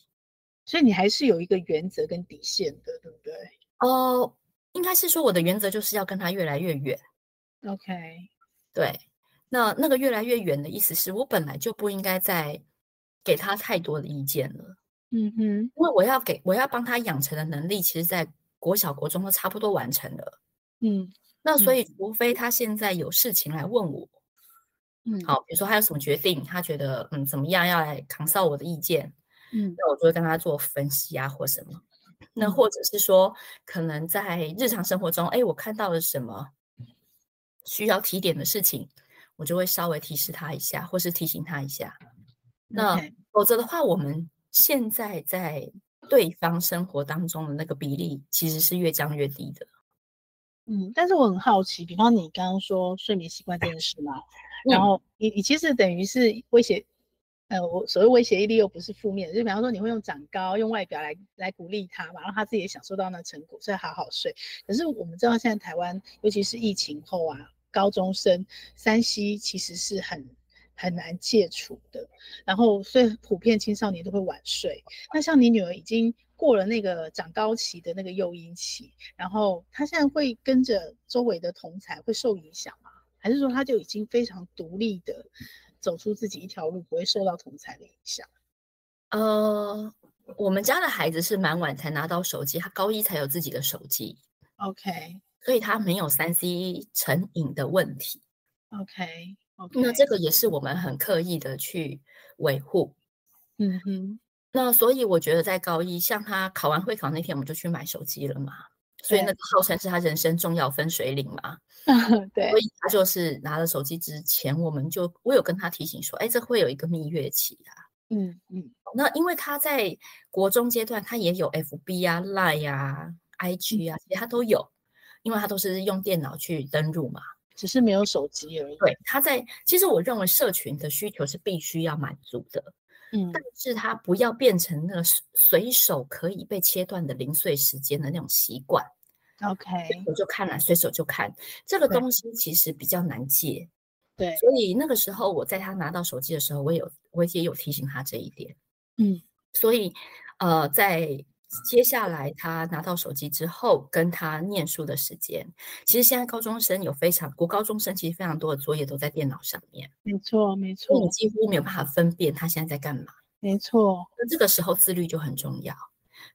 所以你还是有一个原则跟底线的，对不对？哦，应该是说我的原则就是要跟他越来越远。OK，对。那那个越来越远的意思是我本来就不应该再。给他太多的意见了，嗯哼，因为我要给我要帮他养成的能力，其实在国小国中都差不多完成了，嗯，那所以除非他现在有事情来问我，嗯，好，比如说他有什么决定，他觉得嗯怎么样要来 consult 我的意见，嗯，那我就会跟他做分析啊或什么，那或者是说可能在日常生活中，哎，我看到了什么需要提点的事情，我就会稍微提示他一下，或是提醒他一下。那否则的话，我们现在在对方生活当中的那个比例其实是越降越低的。嗯，但是我很好奇，比方你刚刚说睡眠习惯这件事嘛，嗯、然后你你其实等于是威胁，呃，我所谓威胁力又不是负面的，就比方说你会用长高、用外表来来鼓励他嘛，让他自己也享受到那成果，所以好好睡。可是我们知道现在台湾，尤其是疫情后啊，高中生三 C 其实是很很难戒除的，然后所以普遍青少年都会晚睡。那像你女儿已经。过了那个长高期的那个诱因期，然后他现在会跟着周围的同才会受影响吗？还是说他就已经非常独立的走出自己一条路，不会受到同才的影响？呃，我们家的孩子是蛮晚才拿到手机，他高一才有自己的手机。OK，所以他没有三 C 成瘾的问题。OK，OK，、okay, okay. 那这个也是我们很刻意的去维护。嗯哼。那所以我觉得在高一，像他考完会考那天，我们就去买手机了嘛。所以那个号称是他人生重要分水岭嘛。对。所以他就是拿了手机之前，我们就我有跟他提醒说，哎，这会有一个蜜月期啊。嗯嗯。那因为他在国中阶段，他也有 FB 啊、Line 啊、IG 啊，其实他都有，因为他都是用电脑去登录嘛，只是没有手机而已。对，他在其实我认为社群的需求是必须要满足的。嗯，但是它不要变成那个随手可以被切断的零碎时间的那种习惯。OK，我就看了，随手就看这个东西，其实比较难戒。对，所以那个时候我在他拿到手机的时候，我有我也有提醒他这一点。嗯，所以呃，在接下来他拿到手机之后，跟他念书的时间，其实现在高中生有非常国高中生，其实非常多的作业都在电脑上面。没错，没错，你几乎没有办法分辨他现在在干嘛。没错，那这个时候自律就很重要。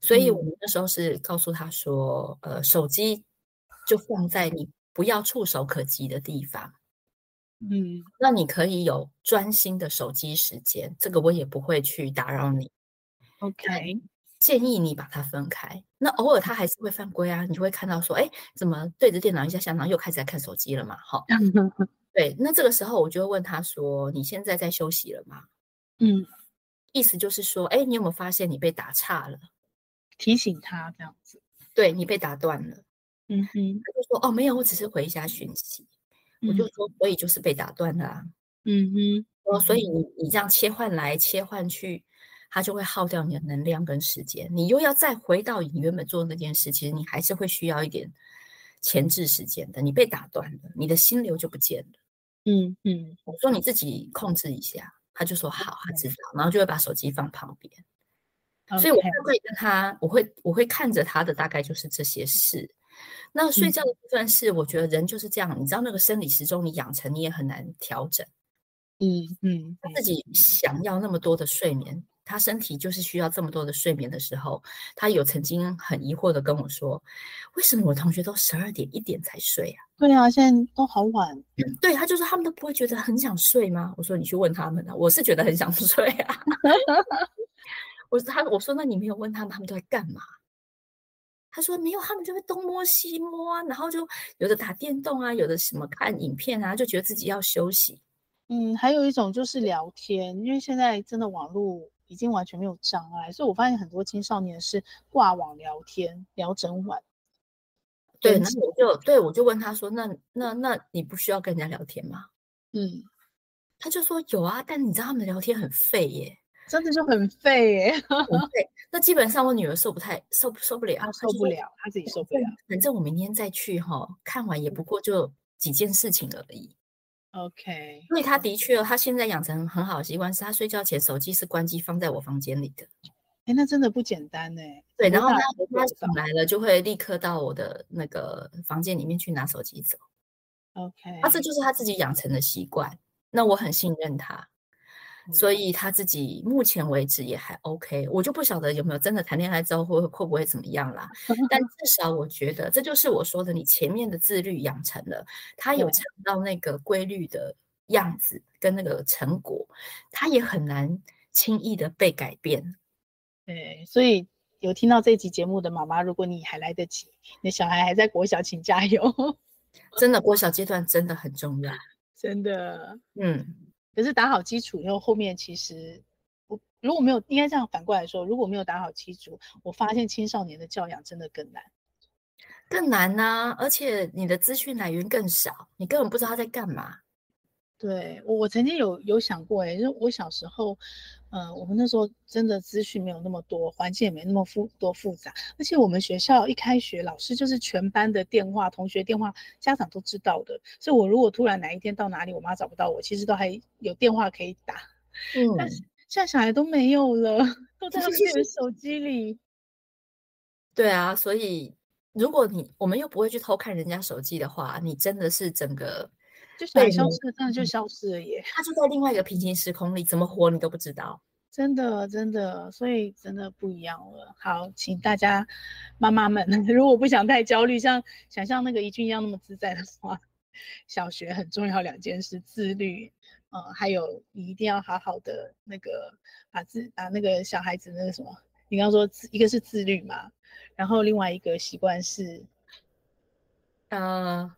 所以我们那时候是告诉他说，嗯、呃，手机就放在你不要触手可及的地方。嗯，那你可以有专心的手机时间，这个我也不会去打扰你。OK。建议你把它分开。那偶尔他还是会犯规啊，你就会看到说，哎，怎么对着电脑一下下，然后又开始在看手机了嘛？好，对。那这个时候我就会问他说，你现在在休息了吗？嗯，意思就是说，哎，你有没有发现你被打岔了？提醒他这样子。对，你被打断了。嗯哼，他就说，哦，没有，我只是回一下讯息。嗯、我就说，所以就是被打断了、啊。嗯哼，哦，所以你你这样切换来切换去。它就会耗掉你的能量跟时间，你又要再回到你原本做的那件事，其实你还是会需要一点前置时间的。你被打断了，你的心流就不见了。嗯嗯，我说你自己控制一下，他就说好，他知道，然后就会把手机放旁边。所以我会跟他，我会我会看着他的大概就是这些事。那睡觉的部分是，我觉得人就是这样，你知道那个生理时钟你养成你也很难调整。嗯嗯，他自己想要那么多的睡眠。他身体就是需要这么多的睡眠的时候，他有曾经很疑惑的跟我说：“为什么我同学都十二点一点才睡啊？”对啊，现在都好晚。嗯、对，他就说他们都不会觉得很想睡吗？我说你去问他们啊，我是觉得很想睡啊。我他，我说那你没有问他们，他们都在干嘛？他说没有，他们就会东摸西摸啊，然后就有的打电动啊，有的什么看影片啊，就觉得自己要休息。嗯，还有一种就是聊天，因为现在真的网络。已经完全没有障碍，所以我发现很多青少年是挂网聊天，聊整晚。对，那我就对我就问他说：“那那那你不需要跟人家聊天吗？”嗯，他就说有啊，但你知道他们聊天很废耶，真的就很废耶。很废。那基本上我女儿受不太受受不了，她受不了，她自己受不了。反正我明天再去哈，看完也不过就几件事情而已。OK，因为他的确，他现在养成很好的习惯，是他睡觉前手机是关机放在我房间里的。哎，那真的不简单呢。对，然后他他醒来了，就会立刻到我的那个房间里面去拿手机走。OK，他这就是他自己养成的习惯，那我很信任他。所以他自己目前为止也还 OK，我就不晓得有没有真的谈恋爱之后会会不会怎么样啦。但至少我觉得这就是我说的，你前面的自律养成了，他有尝到那个规律的样子跟那个成果，他也很难轻易的被改变。对，所以有听到这集节目的妈妈，如果你还来得及，你小孩还在国小，请加油。真的，国小阶段真的很重要，真的，嗯。可是打好基础以后，后面其实我如果没有，应该这样反过来说，如果没有打好基础，我发现青少年的教养真的更难，更难呐、啊。而且你的资讯来源更少，你根本不知道他在干嘛。对，我我曾经有有想过，哎，就我小时候，嗯、呃，我们那时候真的资讯没有那么多，环境也没那么复多复杂，而且我们学校一开学，老师就是全班的电话、同学电话、家长都知道的，所以我如果突然哪一天到哪里，我妈找不到我，其实都还有电话可以打。嗯，但是现在小孩都没有了，都在自己的手机里。对啊，所以如果你我们又不会去偷看人家手机的话，你真的是整个。就消失了，真的就消失了耶！他就在另外一个平行时空里，怎么活你都不知道。真的，真的，所以真的不一样了。好，请大家妈妈们，如果不想太焦虑，像想像那个怡君一样那么自在的话，小学很重要两件事：自律，嗯，还有你一定要好好的那个把自把那个小孩子那个什么，你刚刚说一个是自律嘛，然后另外一个习惯是，呃。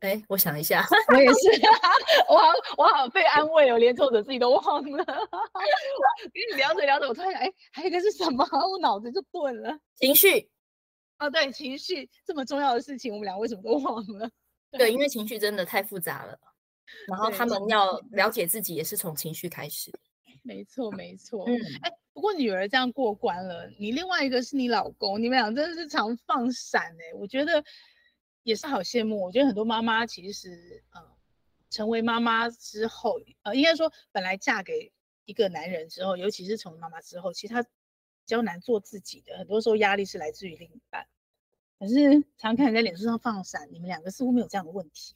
哎，我想一下，我也是，我好，我好被安慰哦，连作者自己都忘了。跟你聊着聊着，我突然哎，还有一个是什么？我脑子就钝了。情绪。哦，对，情绪这么重要的事情，我们俩为什么都忘了？对，对，因为情绪真的太复杂了。然后他们要了解自己，也是从情绪开始。没错，没错。嗯，哎，不过女儿这样过关了，你另外一个是你老公，你们俩真的是常放闪哎，我觉得。也是好羡慕，我觉得很多妈妈其实，呃，成为妈妈之后，呃，应该说本来嫁给一个男人之后，尤其是成为妈妈之后，其实她比较难做自己的，很多时候压力是来自于另一半。可是常看你在脸书上放闪，你们两个似乎没有这样的问题。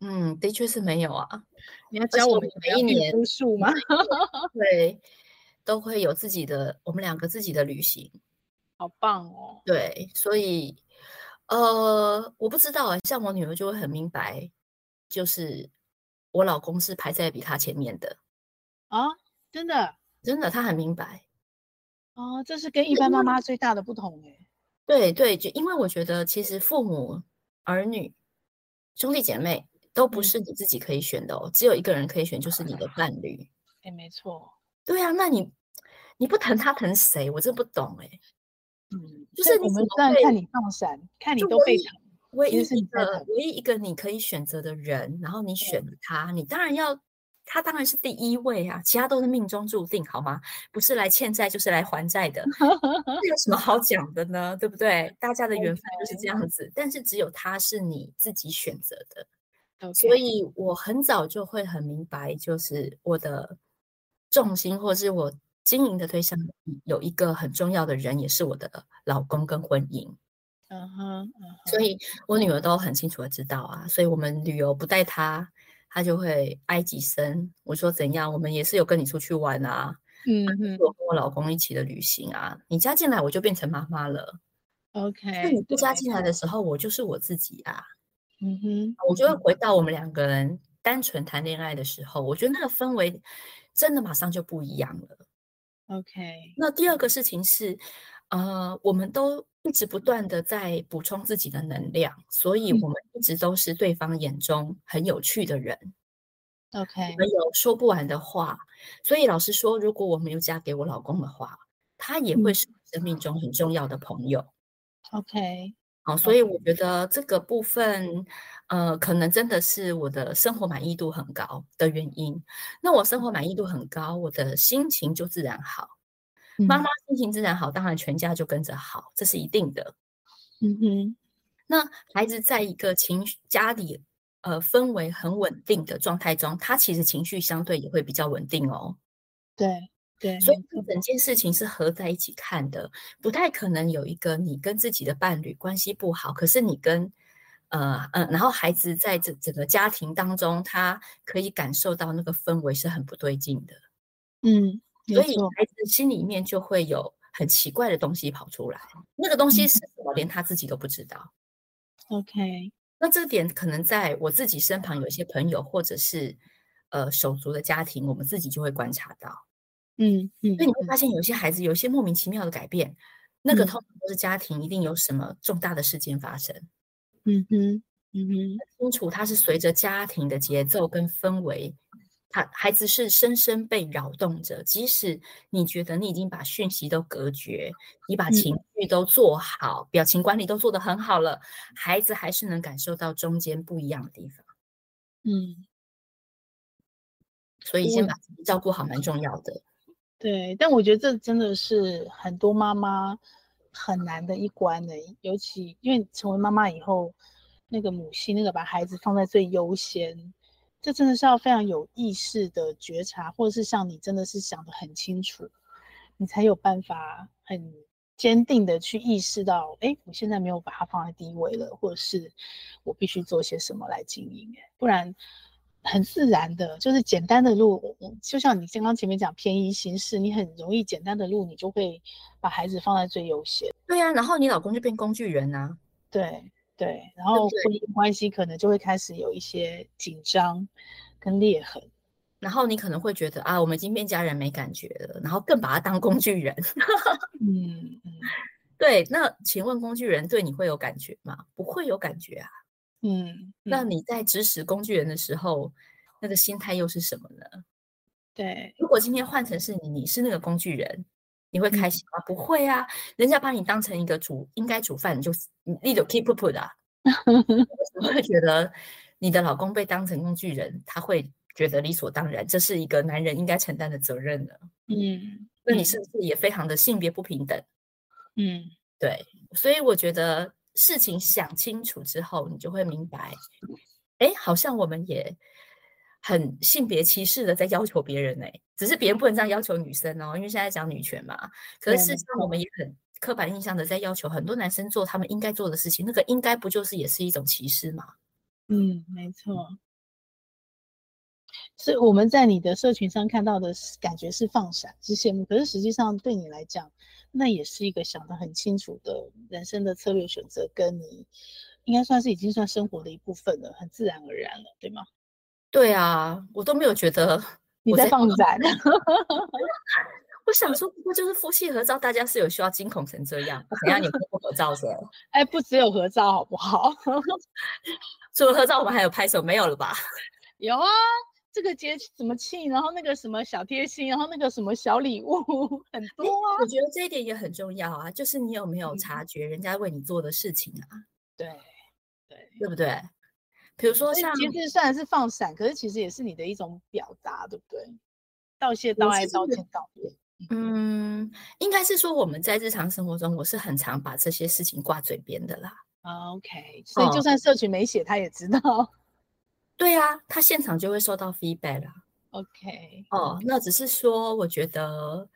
嗯，的确是没有啊。你要教我们每一年读书吗？对，都会有自己的，我们两个自己的旅行。好棒哦。对，所以。呃，我不知道，像我女儿就会很明白，就是我老公是排在比她前面的啊，真的，真的，她很明白。哦，这是跟一般妈妈最大的不同哎。对对，就因为我觉得，其实父母、儿女、兄弟姐妹都不是你自己可以选的哦，嗯、只有一个人可以选，就是你的伴侣。哎，没错。对啊，那你你不疼他疼谁？我真不懂哎。嗯，就是你们在看你放闪，看你都被疼。唯一一个唯一一个你可以选择的人，然后你选了他，你当然要他当然是第一位啊，其他都是命中注定，好吗？不是来欠债就是来还债的，这有什么好讲的呢？对不对？大家的缘分就是这样子，但是只有他是你自己选择的，所以我很早就会很明白，就是我的重心或是我。经营的对象有一个很重要的人，也是我的老公跟婚姻。嗯哼，uh uh huh. 所以我女儿都很清楚的知道啊。所以我们旅游不带她，她就会哀几声。我说怎样，我们也是有跟你出去玩啊。嗯哼、uh，huh. 我跟我老公一起的旅行啊。你加进来，我就变成妈妈了。OK，那你不加进来的时候，我就是我自己啊。嗯哼、uh，huh. 我就会回到我们两个人单纯谈恋爱的时候，我觉得那个氛围真的马上就不一样了。OK，那第二个事情是，呃，我们都一直不断的在补充自己的能量，所以我们一直都是对方眼中很有趣的人。OK，我们有说不完的话，所以老实说，如果我没有嫁给我老公的话，他也会是生命中很重要的朋友。OK，好，所以我觉得这个部分。呃，可能真的是我的生活满意度很高的原因。那我生活满意度很高，我的心情就自然好。嗯、妈妈心情自然好，当然全家就跟着好，这是一定的。嗯哼。那孩子在一个情绪家里呃氛围很稳定的状态中，他其实情绪相对也会比较稳定哦。对对。所以整件事情是合在一起看的，不太可能有一个你跟自己的伴侣关系不好，可是你跟。呃呃，然后孩子在这整个家庭当中，他可以感受到那个氛围是很不对劲的，嗯，所以孩子心里面就会有很奇怪的东西跑出来，那个东西是什么，连他自己都不知道。OK，那这点可能在我自己身旁有一些朋友，或者是呃手足的家庭，我们自己就会观察到，嗯嗯，所以你会发现有些孩子有一些莫名其妙的改变，那个通常都是家庭一定有什么重大的事件发生。嗯哼，嗯哼，清楚，他是随着家庭的节奏跟氛围他孩子是深深被扰动着，即使你觉得你已经把讯息都隔绝，你把情绪都做好，嗯、表情管理都做得很好了，孩子还是能感受到中间不一样的地方。嗯，所以先把自己照顾好蛮重要的。对，但我觉得这真的是很多妈妈很难的一关呢，尤其因为成为妈妈以后，那个母亲那个把孩子放在最优先。这真的是要非常有意识的觉察，或者是像你真的是想得很清楚，你才有办法很坚定的去意识到，哎，我现在没有把它放在第一位了，或者是我必须做些什么来经营，不然很自然的，就是简单的路，就像你刚刚前面讲便宜行事，你很容易简单的路，你就会把孩子放在最优先。对呀、啊，然后你老公就变工具人啊。对。对，然后婚姻关系可能就会开始有一些紧张跟裂痕，然后你可能会觉得啊，我们已经变家人没感觉了，然后更把他当工具人。嗯嗯，对，那请问工具人对你会有感觉吗？不会有感觉啊。嗯，嗯，那你在指使工具人的时候，那个心态又是什么呢？对，如果今天换成是你，你是那个工具人。你会开心吗？嗯、不会啊，人家把你当成一个煮应该煮饭，你就你就 keep put 啊。我会觉得你的老公被当成工具人，他会觉得理所当然，这是一个男人应该承担的责任呢。嗯，那你是不是也非常的性别不平等？嗯，对，所以我觉得事情想清楚之后，你就会明白，哎，好像我们也。很性别歧视的在要求别人呢、欸，只是别人不能这样要求女生哦，因为现在讲女权嘛。可是事实上，我们也很刻板印象的在要求很多男生做他们应该做的事情，那个应该不就是也是一种歧视吗？嗯，没错。所以我们在你的社群上看到的感觉是放闪，是羡慕，可是实际上对你来讲，那也是一个想得很清楚的人生的策略选择，跟你应该算是已经算生活的一部分了，很自然而然了，对吗？对啊，我都没有觉得你在放闪。我想说，不过就是夫妻合照，大家是有需要惊恐成这样？怎样？你不合照是？哎，不只有合照，好不好？除了合照，我们还有拍手，没有了吧？有啊，这个节什么庆，然后那个什么小贴心，然后那个什么小礼物，很多啊。我觉得这一点也很重要啊，就是你有没有察觉人家为你做的事情啊？对，对，对不对？比如说像，其实虽然是放闪，可是其实也是你的一种表达，对不对？道谢、道爱、道歉、道别。嗯，应该是说我们在日常生活中，我是很常把这些事情挂嘴边的啦。OK，所以就算社群没写，他也知道。对啊，他现场就会收到 feedback 啦。OK，哦，那只是说，我觉得，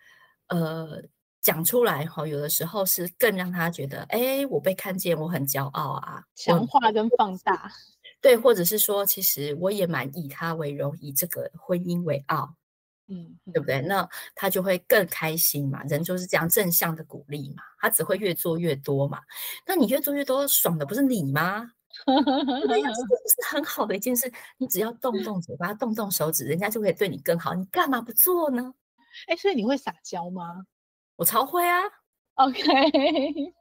呃，讲出来哈，有的时候是更让他觉得，哎，我被看见，我很骄傲啊，强化跟放大。对，或者是说，其实我也蛮以他为荣，以这个婚姻为傲，嗯，对不对？那他就会更开心嘛。人就是这样正向的鼓励嘛，他只会越做越多嘛。那你越做越多，爽的不是你吗？对呀，这不 是很好的一件事。你只要动动嘴巴，动动手指，人家就可以对你更好。你干嘛不做呢？哎，所以你会撒娇吗？我超会啊。OK，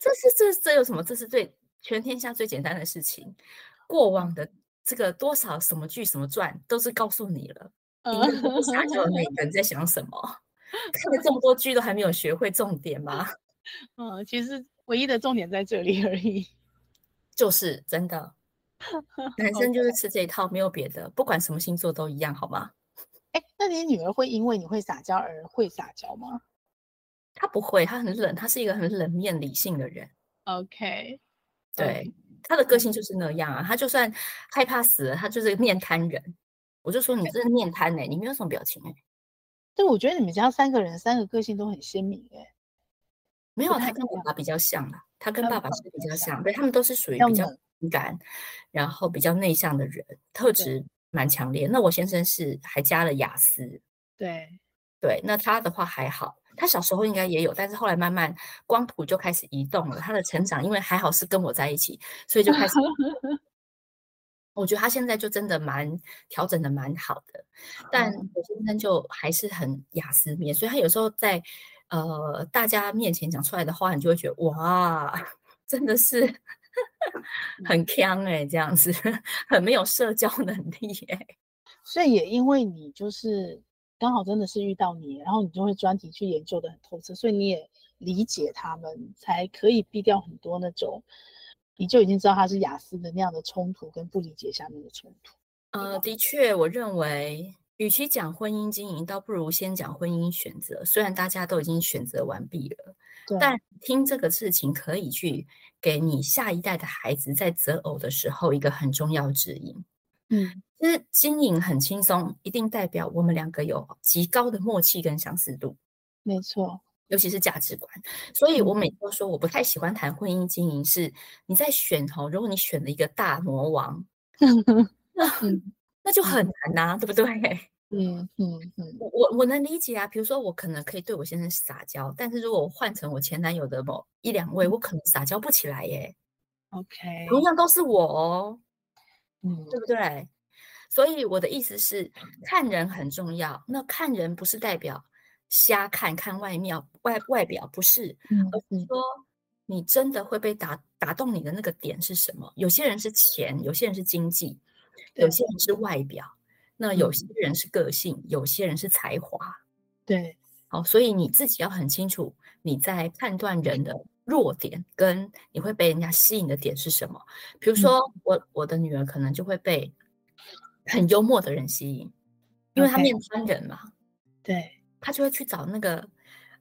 这是这这有什么？这是最。全天下最简单的事情，过往的这个多少什么剧什么传都是告诉你了。你不撒娇的那在想什么？看了这么多剧都还没有学会重点吗？嗯，其实唯一的重点在这里而已。就是真的，男生就是吃这一套，没有别的，不管什么星座都一样，好吗？哎，那你女儿会因为你会撒娇而会撒娇吗？她不会，她很冷，她是一个很冷面理性的人。OK。对，她的个性就是那样啊，她就算害怕死了，她就是个面瘫人。我就说你这是面瘫哎、欸，你没有什么表情哎、欸。对，我觉得你们家三个人三个个性都很鲜明哎、欸。没有，他跟爸爸比较像啦，他跟爸爸是比较像，对，他们都是属于比较敏感，然后比较内向的人，特质蛮强烈。那我先生是还加了雅思，对对，那他的话还好。他小时候应该也有，但是后来慢慢光谱就开始移动了。他的成长，因为还好是跟我在一起，所以就开始。我觉得他现在就真的蛮调整的蛮好的，但我先生就还是很雅思面，所以他有时候在呃大家面前讲出来的话，你就会觉得哇，真的是很锵哎、欸，这样子很没有社交能力哎、欸。所以也因为你就是刚好真的是遇到你，然后你就会专题去研究的很透彻，所以你也理解他们，才可以避掉很多那种你就已经知道他是雅思的那样的冲突跟不理解下面的冲突。呃，的确，我认为与其讲婚姻经营，倒不如先讲婚姻选择。虽然大家都已经选择完毕了，但听这个事情可以去给你下一代的孩子在择偶的时候一个很重要指引。嗯，其实经营很轻松，一定代表我们两个有极高的默契跟相似度。没错，尤其是价值观。所以我每次都说，我不太喜欢谈婚姻经营，是你在选哦，如果你选了一个大魔王。那那就很难呐、对不对？嗯嗯嗯，我我我能理解啊。比如说，我可能可以对我先生撒娇，但是如果我换成我前男友的某一两位，我可能撒娇不起来耶。OK，同样都是我哦，嗯，对不对？所以我的意思是，看人很重要。那看人不是代表瞎看看外貌外外表，不是，嗯、而是说你真的会被打打动你的那个点是什么？有些人是钱，有些人是经济。有些人是外表，那有些人是个性，嗯、有些人是才华。对，好，所以你自己要很清楚你在判断人的弱点跟你会被人家吸引的点是什么。比如说，嗯、我我的女儿可能就会被很幽默的人吸引，因为她面瘫人嘛。对，她就会去找那个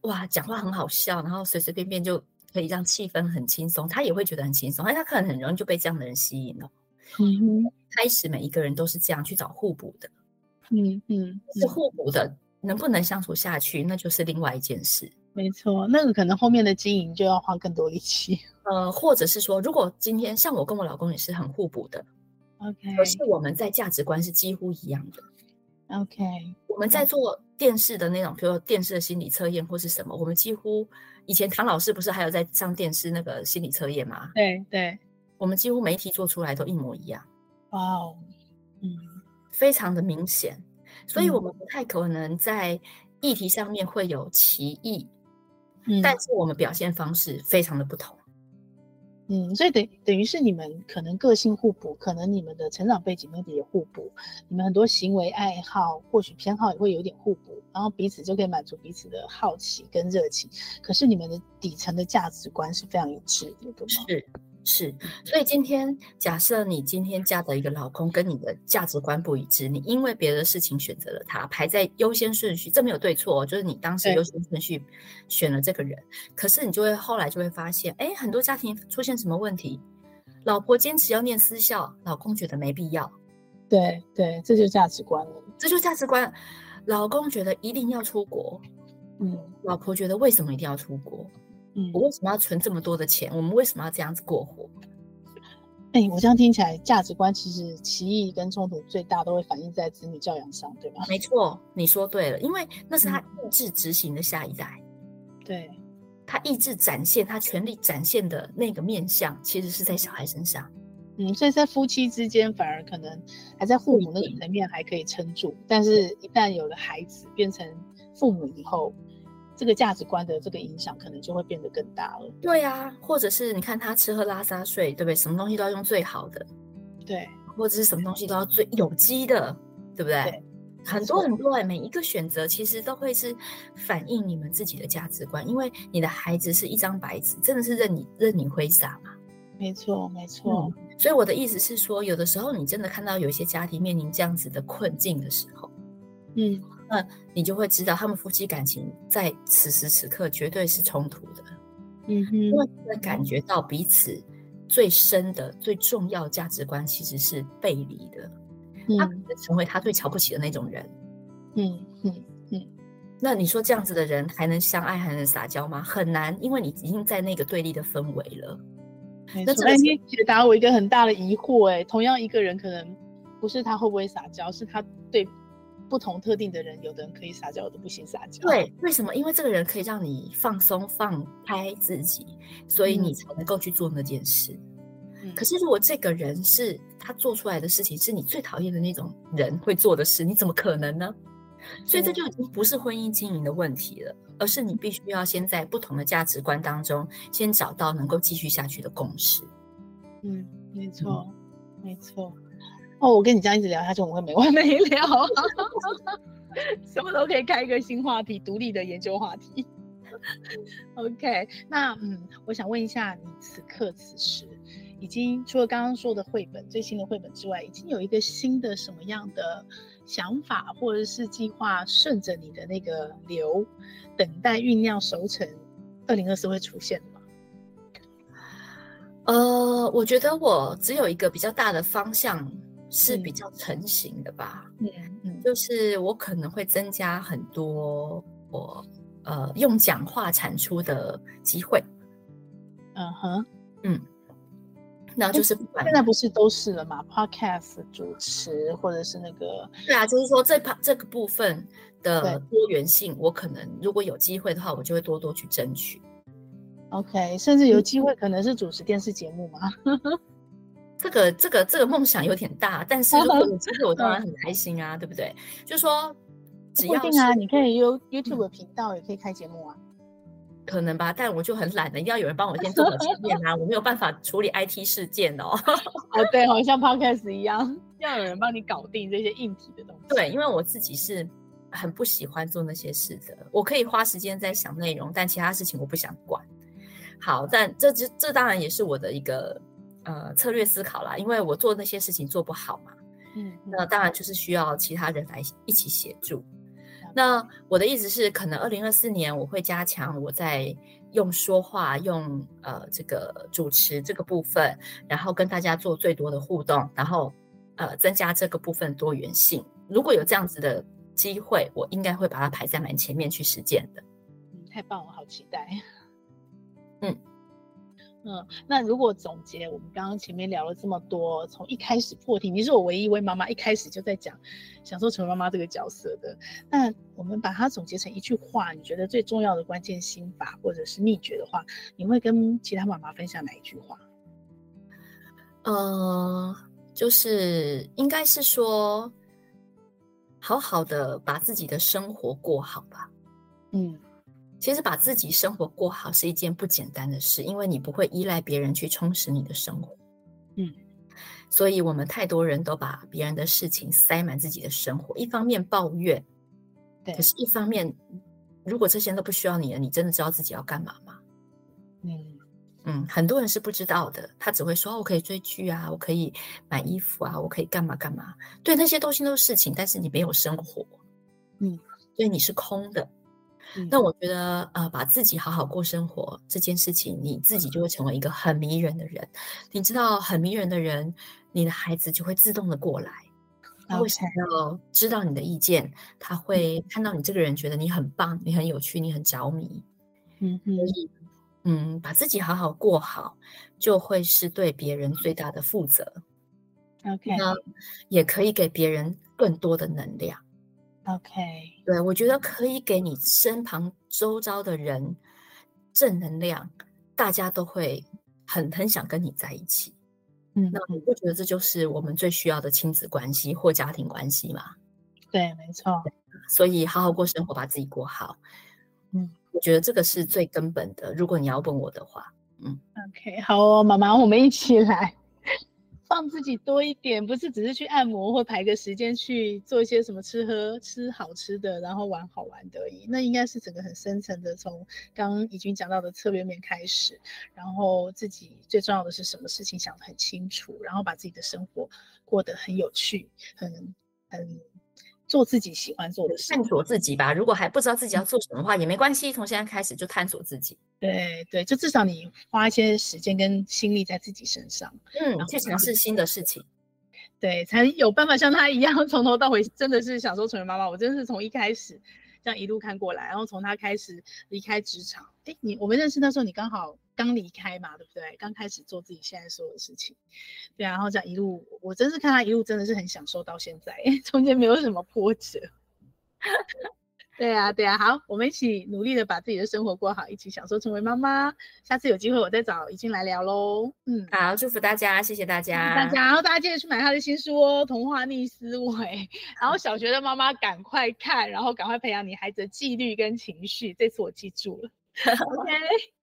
哇，讲话很好笑，然后随随便便就可以让气氛很轻松，她也会觉得很轻松，而她可能很容易就被这样的人吸引了。嗯哼，开始每一个人都是这样去找互补的，嗯嗯，是互补的，能不能相处下去，那就是另外一件事。没错，那个可能后面的经营就要花更多力气。呃，或者是说，如果今天像我跟我老公也是很互补的，OK，可是我们在价值观是几乎一样的，OK。我们在做电视的那种，比如说电视的心理测验或是什么，我们几乎以前唐老师不是还有在上电视那个心理测验吗？对对。我们几乎每一题做出来都一模一样，哇哦，嗯，非常的明显，所以我们不太可能在议题上面会有歧义，嗯，但是我们表现方式非常的不同，嗯，所以等等于是你们可能个性互补，可能你们的成长背景也互补，你们很多行为爱好或许偏好也会有点互补，然后彼此就可以满足彼此的好奇跟热情，可是你们的底层的价值观是非常一致的，对吗？是。是，所以今天假设你今天嫁的一个老公跟你的价值观不一致，你因为别的事情选择了他，排在优先顺序，这没有对错，就是你当时优先顺序选了这个人，可是你就会后来就会发现，哎，很多家庭出现什么问题？老婆坚持要念私校，老公觉得没必要。对对，这就是价值观了，这就是价值观。老公觉得一定要出国，嗯，老婆觉得为什么一定要出国？嗯，我为什么要存这么多的钱？我们为什么要这样子过活？哎、欸，我这样听起来，价值观其实歧义跟冲突最大都会反映在子女教养上，对吧？没错，你说对了，因为那是他意志执行的下一代。嗯、对，他意志展现，他权力展现的那个面相，其实是在小孩身上。嗯，所以在夫妻之间，反而可能还在父母那个层面还可以撑住，嗯、但是一旦有了孩子，变成父母以后。这个价值观的这个影响可能就会变得更大了。对啊，或者是你看他吃喝拉撒睡，对不对？什么东西都要用最好的，对，或者是什么东西都要最有机的，对不对？对，很多很多哎，每一个选择其实都会是反映你们自己的价值观，因为你的孩子是一张白纸，真的是任你任你挥洒嘛。没错，没错。嗯，所以我的意思是说，有的时候你真的看到有一些家庭面临这样子的困境的时候，嗯。那你就会知道，他们夫妻感情在此时此刻绝对是冲突的。嗯哼，因为会感觉到彼此最深的、最重要的价值观其实是背离的。嗯、他可能成为他最瞧不起的那种人。嗯嗯嗯。那你说这样子的人还能相爱，还能撒娇吗？很难，因为你已经在那个对立的氛围了。没错。那你解答我一个很大的疑惑，哎，同样一个人可能不是他会不会撒娇，是他对。不同特定的人，有的人可以撒娇，有的不行撒娇。对，为什么？因为这个人可以让你放松、放开自己，所以你才能够去做那件事。嗯、可是，如果这个人是他做出来的事情是你最讨厌的那种人会做的事，你怎么可能呢？所以这就已经不是婚姻经营的问题了，而是你必须要先在不同的价值观当中，先找到能够继续下去的共识。嗯，没错，嗯、没错。哦，我跟你这样一直聊下去，我们会没完没了，什么都可以开一个新话题，独立的研究话题。OK，那嗯，我想问一下，你此刻此时已经除了刚刚说的绘本最新的绘本之外，已经有一个新的什么样的想法或者是计划，顺着你的那个流，等待酝酿熟成，二零二四会出现吗？呃，我觉得我只有一个比较大的方向是比较成型的吧，嗯嗯，就是我可能会增加很多我。呃，用讲话产出的机会，嗯哼，嗯，那就是不管现在不是都是了吗？Podcast 主持或者是那个，对啊，就是说这这个部分的多元性，我可能如果有机会的话，我就会多多去争取。OK，甚至有机会可能是主持电视节目吗？这个这个这个梦想有点大，但是如果有机会，我当然很开心啊，对不对？就是说。不一定啊，你可以 You YouTube 频道，也可以开节目啊。可能吧，但我就很懒的，要有人帮我先做好前面啊，我没有办法处理 IT 事件哦。哦，对，好像 Podcast 一样，要有人帮你搞定这些硬体的东西。对，因为我自己是很不喜欢做那些事的，我可以花时间在想内容，但其他事情我不想管。好，但这这这当然也是我的一个呃策略思考啦，因为我做那些事情做不好嘛，嗯，那当然就是需要其他人来一起协助。那我的意思是，可能二零二四年我会加强我在用说话、用呃这个主持这个部分，然后跟大家做最多的互动，然后呃增加这个部分多元性。如果有这样子的机会，我应该会把它排在蛮前面去实践的。嗯，太棒了，好期待。嗯。嗯，那如果总结我们刚刚前面聊了这么多，从一开始破题，你是我唯一一位妈妈一开始就在讲享受成为妈妈这个角色的。那我们把它总结成一句话，你觉得最重要的关键心法或者是秘诀的话，你会跟其他妈妈分享哪一句话？呃，就是应该是说，好好的把自己的生活过好吧。嗯。其实把自己生活过好是一件不简单的事，因为你不会依赖别人去充实你的生活。嗯，所以我们太多人都把别人的事情塞满自己的生活，一方面抱怨，对，可是一方面，如果这些人都不需要你了，你真的知道自己要干嘛吗？嗯嗯，很多人是不知道的，他只会说，我可以追剧啊，我可以买衣服啊，我可以干嘛干嘛。对，那些东西都是事情，但是你没有生活，嗯，所以你是空的。那我觉得，呃，把自己好好过生活这件事情，你自己就会成为一个很迷人的人。你知道，很迷人的人，你的孩子就会自动的过来，他会想要知道你的意见，他会看到你这个人，觉得你很棒，你很有趣，你很着迷。嗯，所以，嗯，把自己好好过好，就会是对别人最大的负责。OK，那也可以给别人更多的能量。OK，对，我觉得可以给你身旁周遭的人正能量，大家都会很很想跟你在一起。嗯，那我不觉得这就是我们最需要的亲子关系或家庭关系吗？对，没错。所以好好过生活，把自己过好。嗯，我觉得这个是最根本的。如果你要问我的话，嗯，OK，好哦，妈妈，我们一起来。放自己多一点，不是只是去按摩或排个时间去做一些什么吃喝吃好吃的，然后玩好玩的而已。那应该是整个很深层的，从刚刚已经讲到的策略面开始，然后自己最重要的是什么事情想得很清楚，然后把自己的生活过得很有趣，很很。做自己喜欢做的事，探索自己吧。如果还不知道自己要做什么的话，嗯、也没关系，从现在开始就探索自己。对对，就至少你花一些时间跟心力在自己身上，嗯，去尝试新的事情，对，才有办法像他一样从头到尾，真的是想说成为妈妈。我真的是从一开始这样一路看过来，然后从他开始离开职场，哎，你我们认识那时候，你刚好。刚离开嘛，对不对？刚开始做自己现在所有的事情，对啊，然后这样一路，我真是看他一路真的是很享受到现在，中间没有什么波折。对啊，对啊，好，我们一起努力的把自己的生活过好，一起享受成为妈妈。下次有机会我再找怡静来聊喽。嗯，好，祝福大家，谢谢大家，大家，然后大家记得去买他的新书哦，《童话逆思维》。然后小学的妈妈赶快看，然后赶快培养你孩子的纪律跟情绪。这次我记住了。OK。